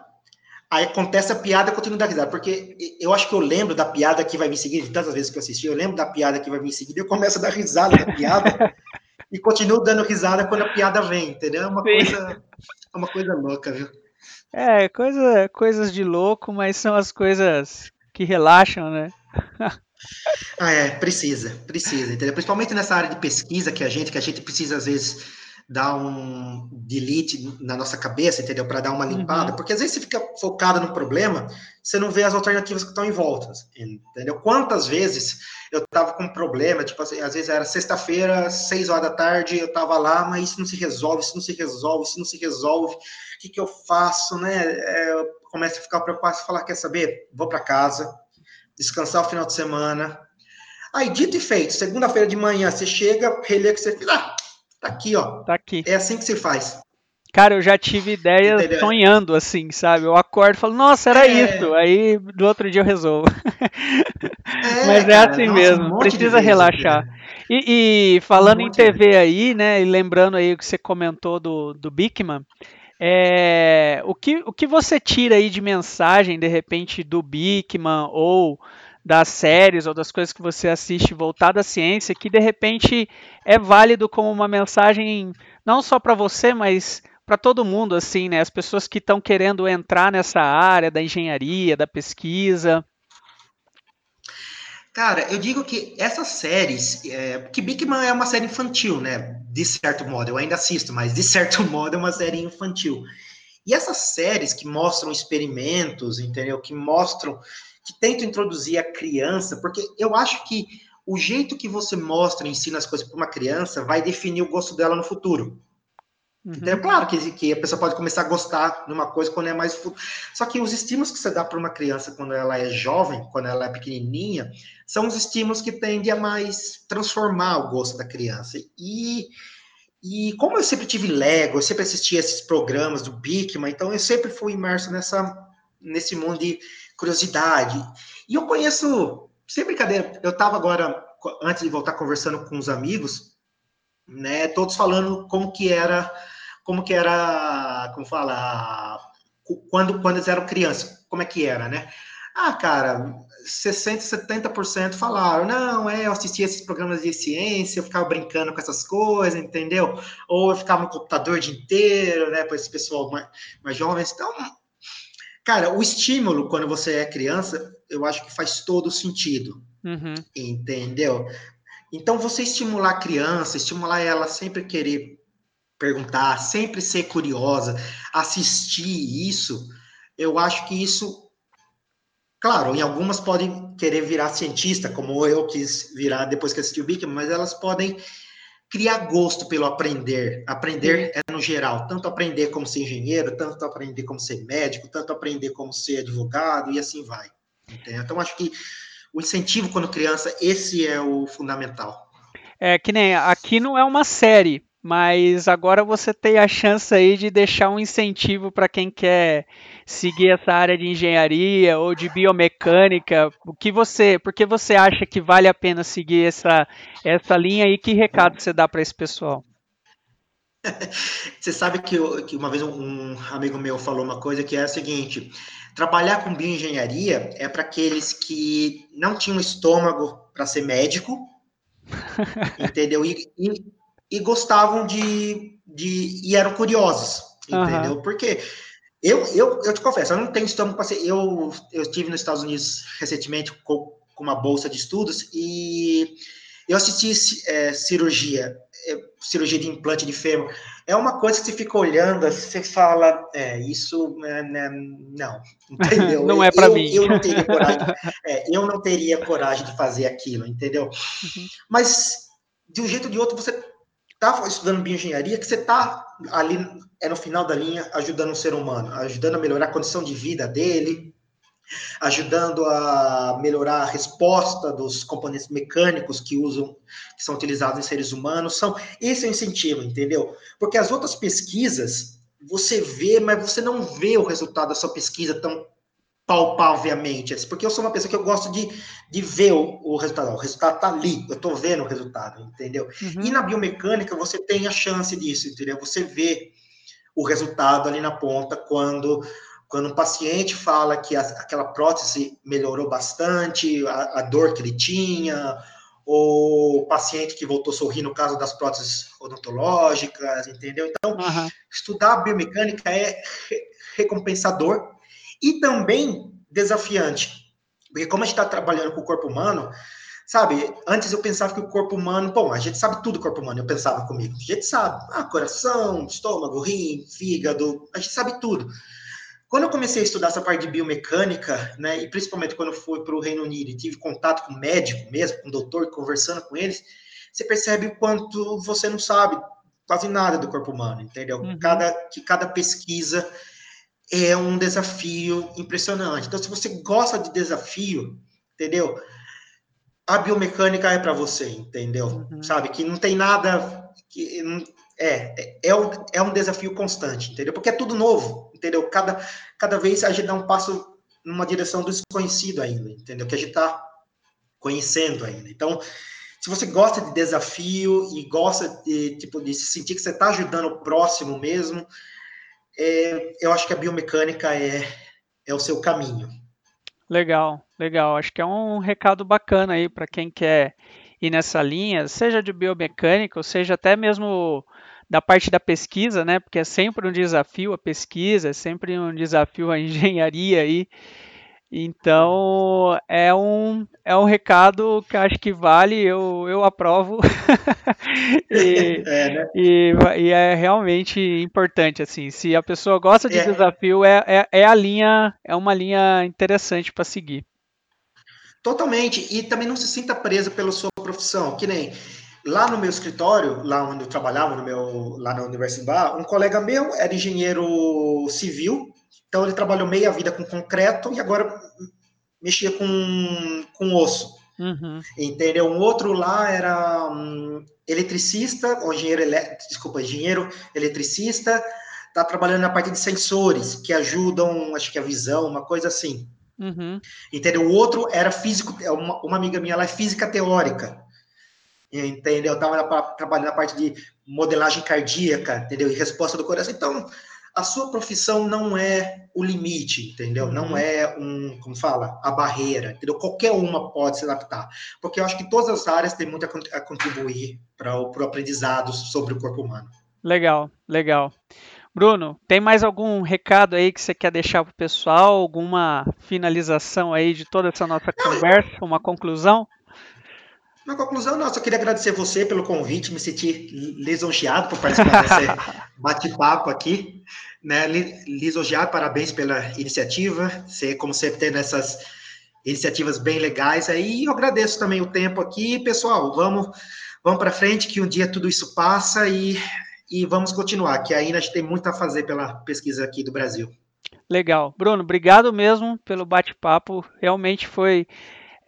aí acontece a piada e continuo a dar risada. Porque eu acho que eu lembro da piada que vai me seguir, de tantas vezes que eu assisti, eu lembro da piada que vai me seguir, eu começo a dar risada da piada e continuo dando risada quando a piada vem, entendeu? É uma, coisa, é uma coisa louca, viu? É, coisa, coisas de louco, mas são as coisas que relaxam, né? ah, é, precisa, precisa, entendeu? Principalmente nessa área de pesquisa que a gente, que a gente precisa às vezes dar um delete na nossa cabeça, entendeu? Para dar uma limpada, uhum. porque às vezes você fica focado no problema, você não vê as alternativas que estão em volta, entendeu? Quantas vezes eu tava com um problema, tipo assim, às vezes era sexta-feira, seis horas da tarde, eu tava lá, mas isso não se resolve, isso não se resolve, isso não se resolve, o que que eu faço, né? É, eu começo a ficar preocupado e falar, quer saber? Vou para casa, descansar o final de semana. Aí, dito e feito, segunda-feira de manhã, você chega, relê que você fez, ah, Tá aqui, ó. Tá aqui. É assim que se faz. Cara, eu já tive ideia Entendeu? sonhando assim, sabe? Eu acordo e falo, nossa, era é... isso. Aí do outro dia eu resolvo. É, Mas é cara, assim nossa, mesmo, um precisa relaxar. E, e, falando um em TV de... aí, né? E lembrando aí o que você comentou do, do Bigman, é, o, que, o que você tira aí de mensagem, de repente, do Bigman ou das séries ou das coisas que você assiste voltada à ciência que de repente é válido como uma mensagem não só para você, mas para todo mundo assim, né? As pessoas que estão querendo entrar nessa área da engenharia, da pesquisa. Cara, eu digo que essas séries, é, que Big Man é uma série infantil, né? De certo modo, eu ainda assisto, mas de certo modo é uma série infantil. E essas séries que mostram experimentos, entendeu? Que mostram que tento introduzir a criança, porque eu acho que o jeito que você mostra ensina as coisas para uma criança vai definir o gosto dela no futuro. Uhum. Então, é claro que, que a pessoa pode começar a gostar de uma coisa quando é mais. Só que os estímulos que você dá para uma criança quando ela é jovem, quando ela é pequenininha, são os estímulos que tendem a mais transformar o gosto da criança. E, e como eu sempre tive Lego, eu sempre assisti esses programas do Bikman, então eu sempre fui imerso nessa, nesse mundo de curiosidade. E eu conheço, sem brincadeira, eu estava agora, antes de voltar conversando com os amigos, né, todos falando como que era como que era, como fala, quando, quando eles eram crianças, como é que era, né? Ah, cara, 60%, 70% falaram, não, é, eu assistia esses programas de ciência, eu ficava brincando com essas coisas, entendeu? Ou eu ficava no computador o dia inteiro, né, para esse pessoal mais, mais jovens. Então, cara, o estímulo quando você é criança, eu acho que faz todo sentido, uhum. entendeu? Então, você estimular a criança, estimular ela sempre querer perguntar, sempre ser curiosa, assistir isso, eu acho que isso, claro, em algumas podem querer virar cientista, como eu quis virar depois que assisti o Bikman, mas elas podem criar gosto pelo aprender. Aprender é no geral, tanto aprender como ser engenheiro, tanto aprender como ser médico, tanto aprender como ser advogado e assim vai. Entendeu? Então acho que o incentivo quando criança, esse é o fundamental. É que nem aqui não é uma série, mas agora você tem a chance aí de deixar um incentivo para quem quer seguir essa área de engenharia ou de biomecânica. O que você, por que você acha que vale a pena seguir essa essa linha e que recado você dá para esse pessoal? Você sabe que, eu, que uma vez um amigo meu falou uma coisa que é a seguinte: trabalhar com bioengenharia é para aqueles que não tinham estômago para ser médico, entendeu? E, e, e gostavam de, de e eram curiosos, entendeu? Uhum. Porque eu, eu, eu te confesso, eu não tenho estômago para ser. Eu, eu estive nos Estados Unidos recentemente com, com uma bolsa de estudos e eu assisti é, cirurgia, é, cirurgia de implante de fêmur. É uma coisa que você fica olhando, você fala, é, isso é, não, entendeu? não é para mim. Eu não teria coragem, é, eu não teria coragem de fazer aquilo, entendeu? Uhum. Mas de um jeito ou de outro você está estudando bioengenharia, que você está ali, é no final da linha, ajudando o ser humano, ajudando a melhorar a condição de vida dele, ajudando a melhorar a resposta dos componentes mecânicos que usam, que são utilizados em seres humanos. São, esse é o incentivo, entendeu? Porque as outras pesquisas, você vê, mas você não vê o resultado da sua pesquisa tão palpavelmente, assim, porque eu sou uma pessoa que eu gosto de, de ver o, o resultado. O resultado está ali, eu estou vendo o resultado, entendeu? Uhum. E na biomecânica você tem a chance disso, entendeu? Você vê o resultado ali na ponta quando quando um paciente fala que a, aquela prótese melhorou bastante, a, a, dor que ele tinha, ou o paciente que voltou a sorrir no caso das próteses odontológicas, entendeu? Então, uhum. estudar biomecânica é recompensador e também desafiante. Porque como a gente está trabalhando com o corpo humano, sabe, antes eu pensava que o corpo humano, bom, a gente sabe tudo do corpo humano, eu pensava comigo, a gente sabe, ah, coração, estômago, rim, fígado, a gente sabe tudo. Quando eu comecei a estudar essa parte de biomecânica, né, e principalmente quando eu fui para o Reino Unido e tive contato com médico mesmo, com doutor, conversando com eles, você percebe o quanto você não sabe quase nada do corpo humano, entendeu? Uhum. Cada, que cada pesquisa é um desafio impressionante. Então, se você gosta de desafio, entendeu? A biomecânica é para você, entendeu? Uhum. Sabe? Que não tem nada. Que, é, é, é, um, é um desafio constante, entendeu? Porque é tudo novo, entendeu? Cada, cada vez a gente dá um passo numa direção do desconhecido ainda, entendeu? Que a gente está conhecendo ainda. Então, se você gosta de desafio e gosta de, tipo, de se sentir que você está ajudando o próximo mesmo, é, eu acho que a biomecânica é, é o seu caminho. Legal, legal. Acho que é um recado bacana aí para quem quer ir nessa linha, seja de biomecânica, ou seja até mesmo da parte da pesquisa, né? Porque é sempre um desafio a pesquisa, é sempre um desafio a engenharia aí. Então é um, é um recado que acho que vale, eu, eu aprovo e, é, né? e, e, é realmente importante assim. Se a pessoa gosta de é. desafio, é, é, é a linha, é uma linha interessante para seguir. Totalmente. E também não se sinta presa pela sua profissão, que nem lá no meu escritório, lá onde eu trabalhava, no meu, lá na Universidade, um colega meu era engenheiro civil, então ele trabalhou meia vida com concreto e agora mexia com, com osso. Uhum. Entendeu? Um outro lá era um, eletricista, ou engenheiro, ele... desculpa, engenheiro eletricista, está trabalhando na parte de sensores, que ajudam, acho que a visão, uma coisa assim. Uhum. Entendeu? O outro era físico, é uma, uma amiga minha lá é física teórica. Entendeu? Estava trabalhando na parte de modelagem cardíaca, entendeu? E resposta do coração. Então, a sua profissão não é o limite, entendeu? Não uhum. é um, como fala, a barreira, entendeu? Qualquer uma pode se adaptar, porque eu acho que todas as áreas têm muito a contribuir para o aprendizado sobre o corpo humano. Legal, legal. Bruno, tem mais algum recado aí que você quer deixar para o pessoal? Alguma finalização aí de toda essa nossa conversa? Uma conclusão? Na conclusão, não, só queria agradecer você pelo convite, me senti lisonjeado por participar desse bate-papo aqui, né? Lisonjeado, parabéns pela iniciativa, você, como sempre, tendo essas iniciativas bem legais aí, eu agradeço também o tempo aqui, pessoal, vamos, vamos para frente, que um dia tudo isso passa e, e vamos continuar, que ainda a gente tem muito a fazer pela pesquisa aqui do Brasil. Legal. Bruno, obrigado mesmo pelo bate-papo, realmente foi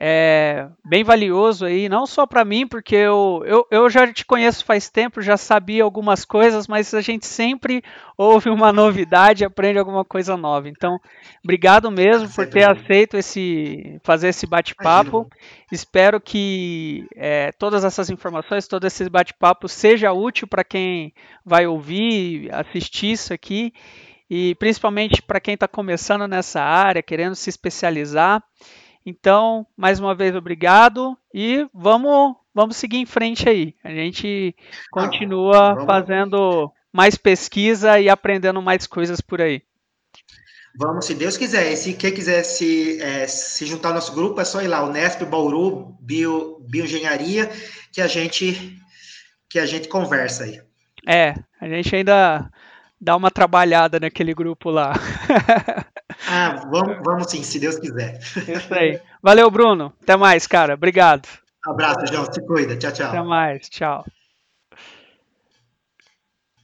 é, bem valioso aí, não só para mim, porque eu, eu, eu já te conheço faz tempo, já sabia algumas coisas, mas a gente sempre ouve uma novidade, aprende alguma coisa nova. Então, obrigado mesmo por ter aceito esse fazer esse bate-papo. Espero que é, todas essas informações, todo esse bate-papo seja útil para quem vai ouvir, assistir isso aqui e principalmente para quem está começando nessa área, querendo se especializar. Então, mais uma vez, obrigado e vamos, vamos seguir em frente aí. A gente continua ah, fazendo mais pesquisa e aprendendo mais coisas por aí. Vamos, se Deus quiser. E se quem quiser se, é, se juntar ao nosso grupo, é só ir lá, o Nesp Bauru Bio, Bioengenharia, que a gente que a gente conversa aí. É, a gente ainda dá uma trabalhada naquele grupo lá. Ah, vamos, vamos sim, se Deus quiser. Isso aí. Valeu, Bruno. Até mais, cara. Obrigado. Um abraço, João. Se cuida. Tchau, tchau. Até mais. Tchau.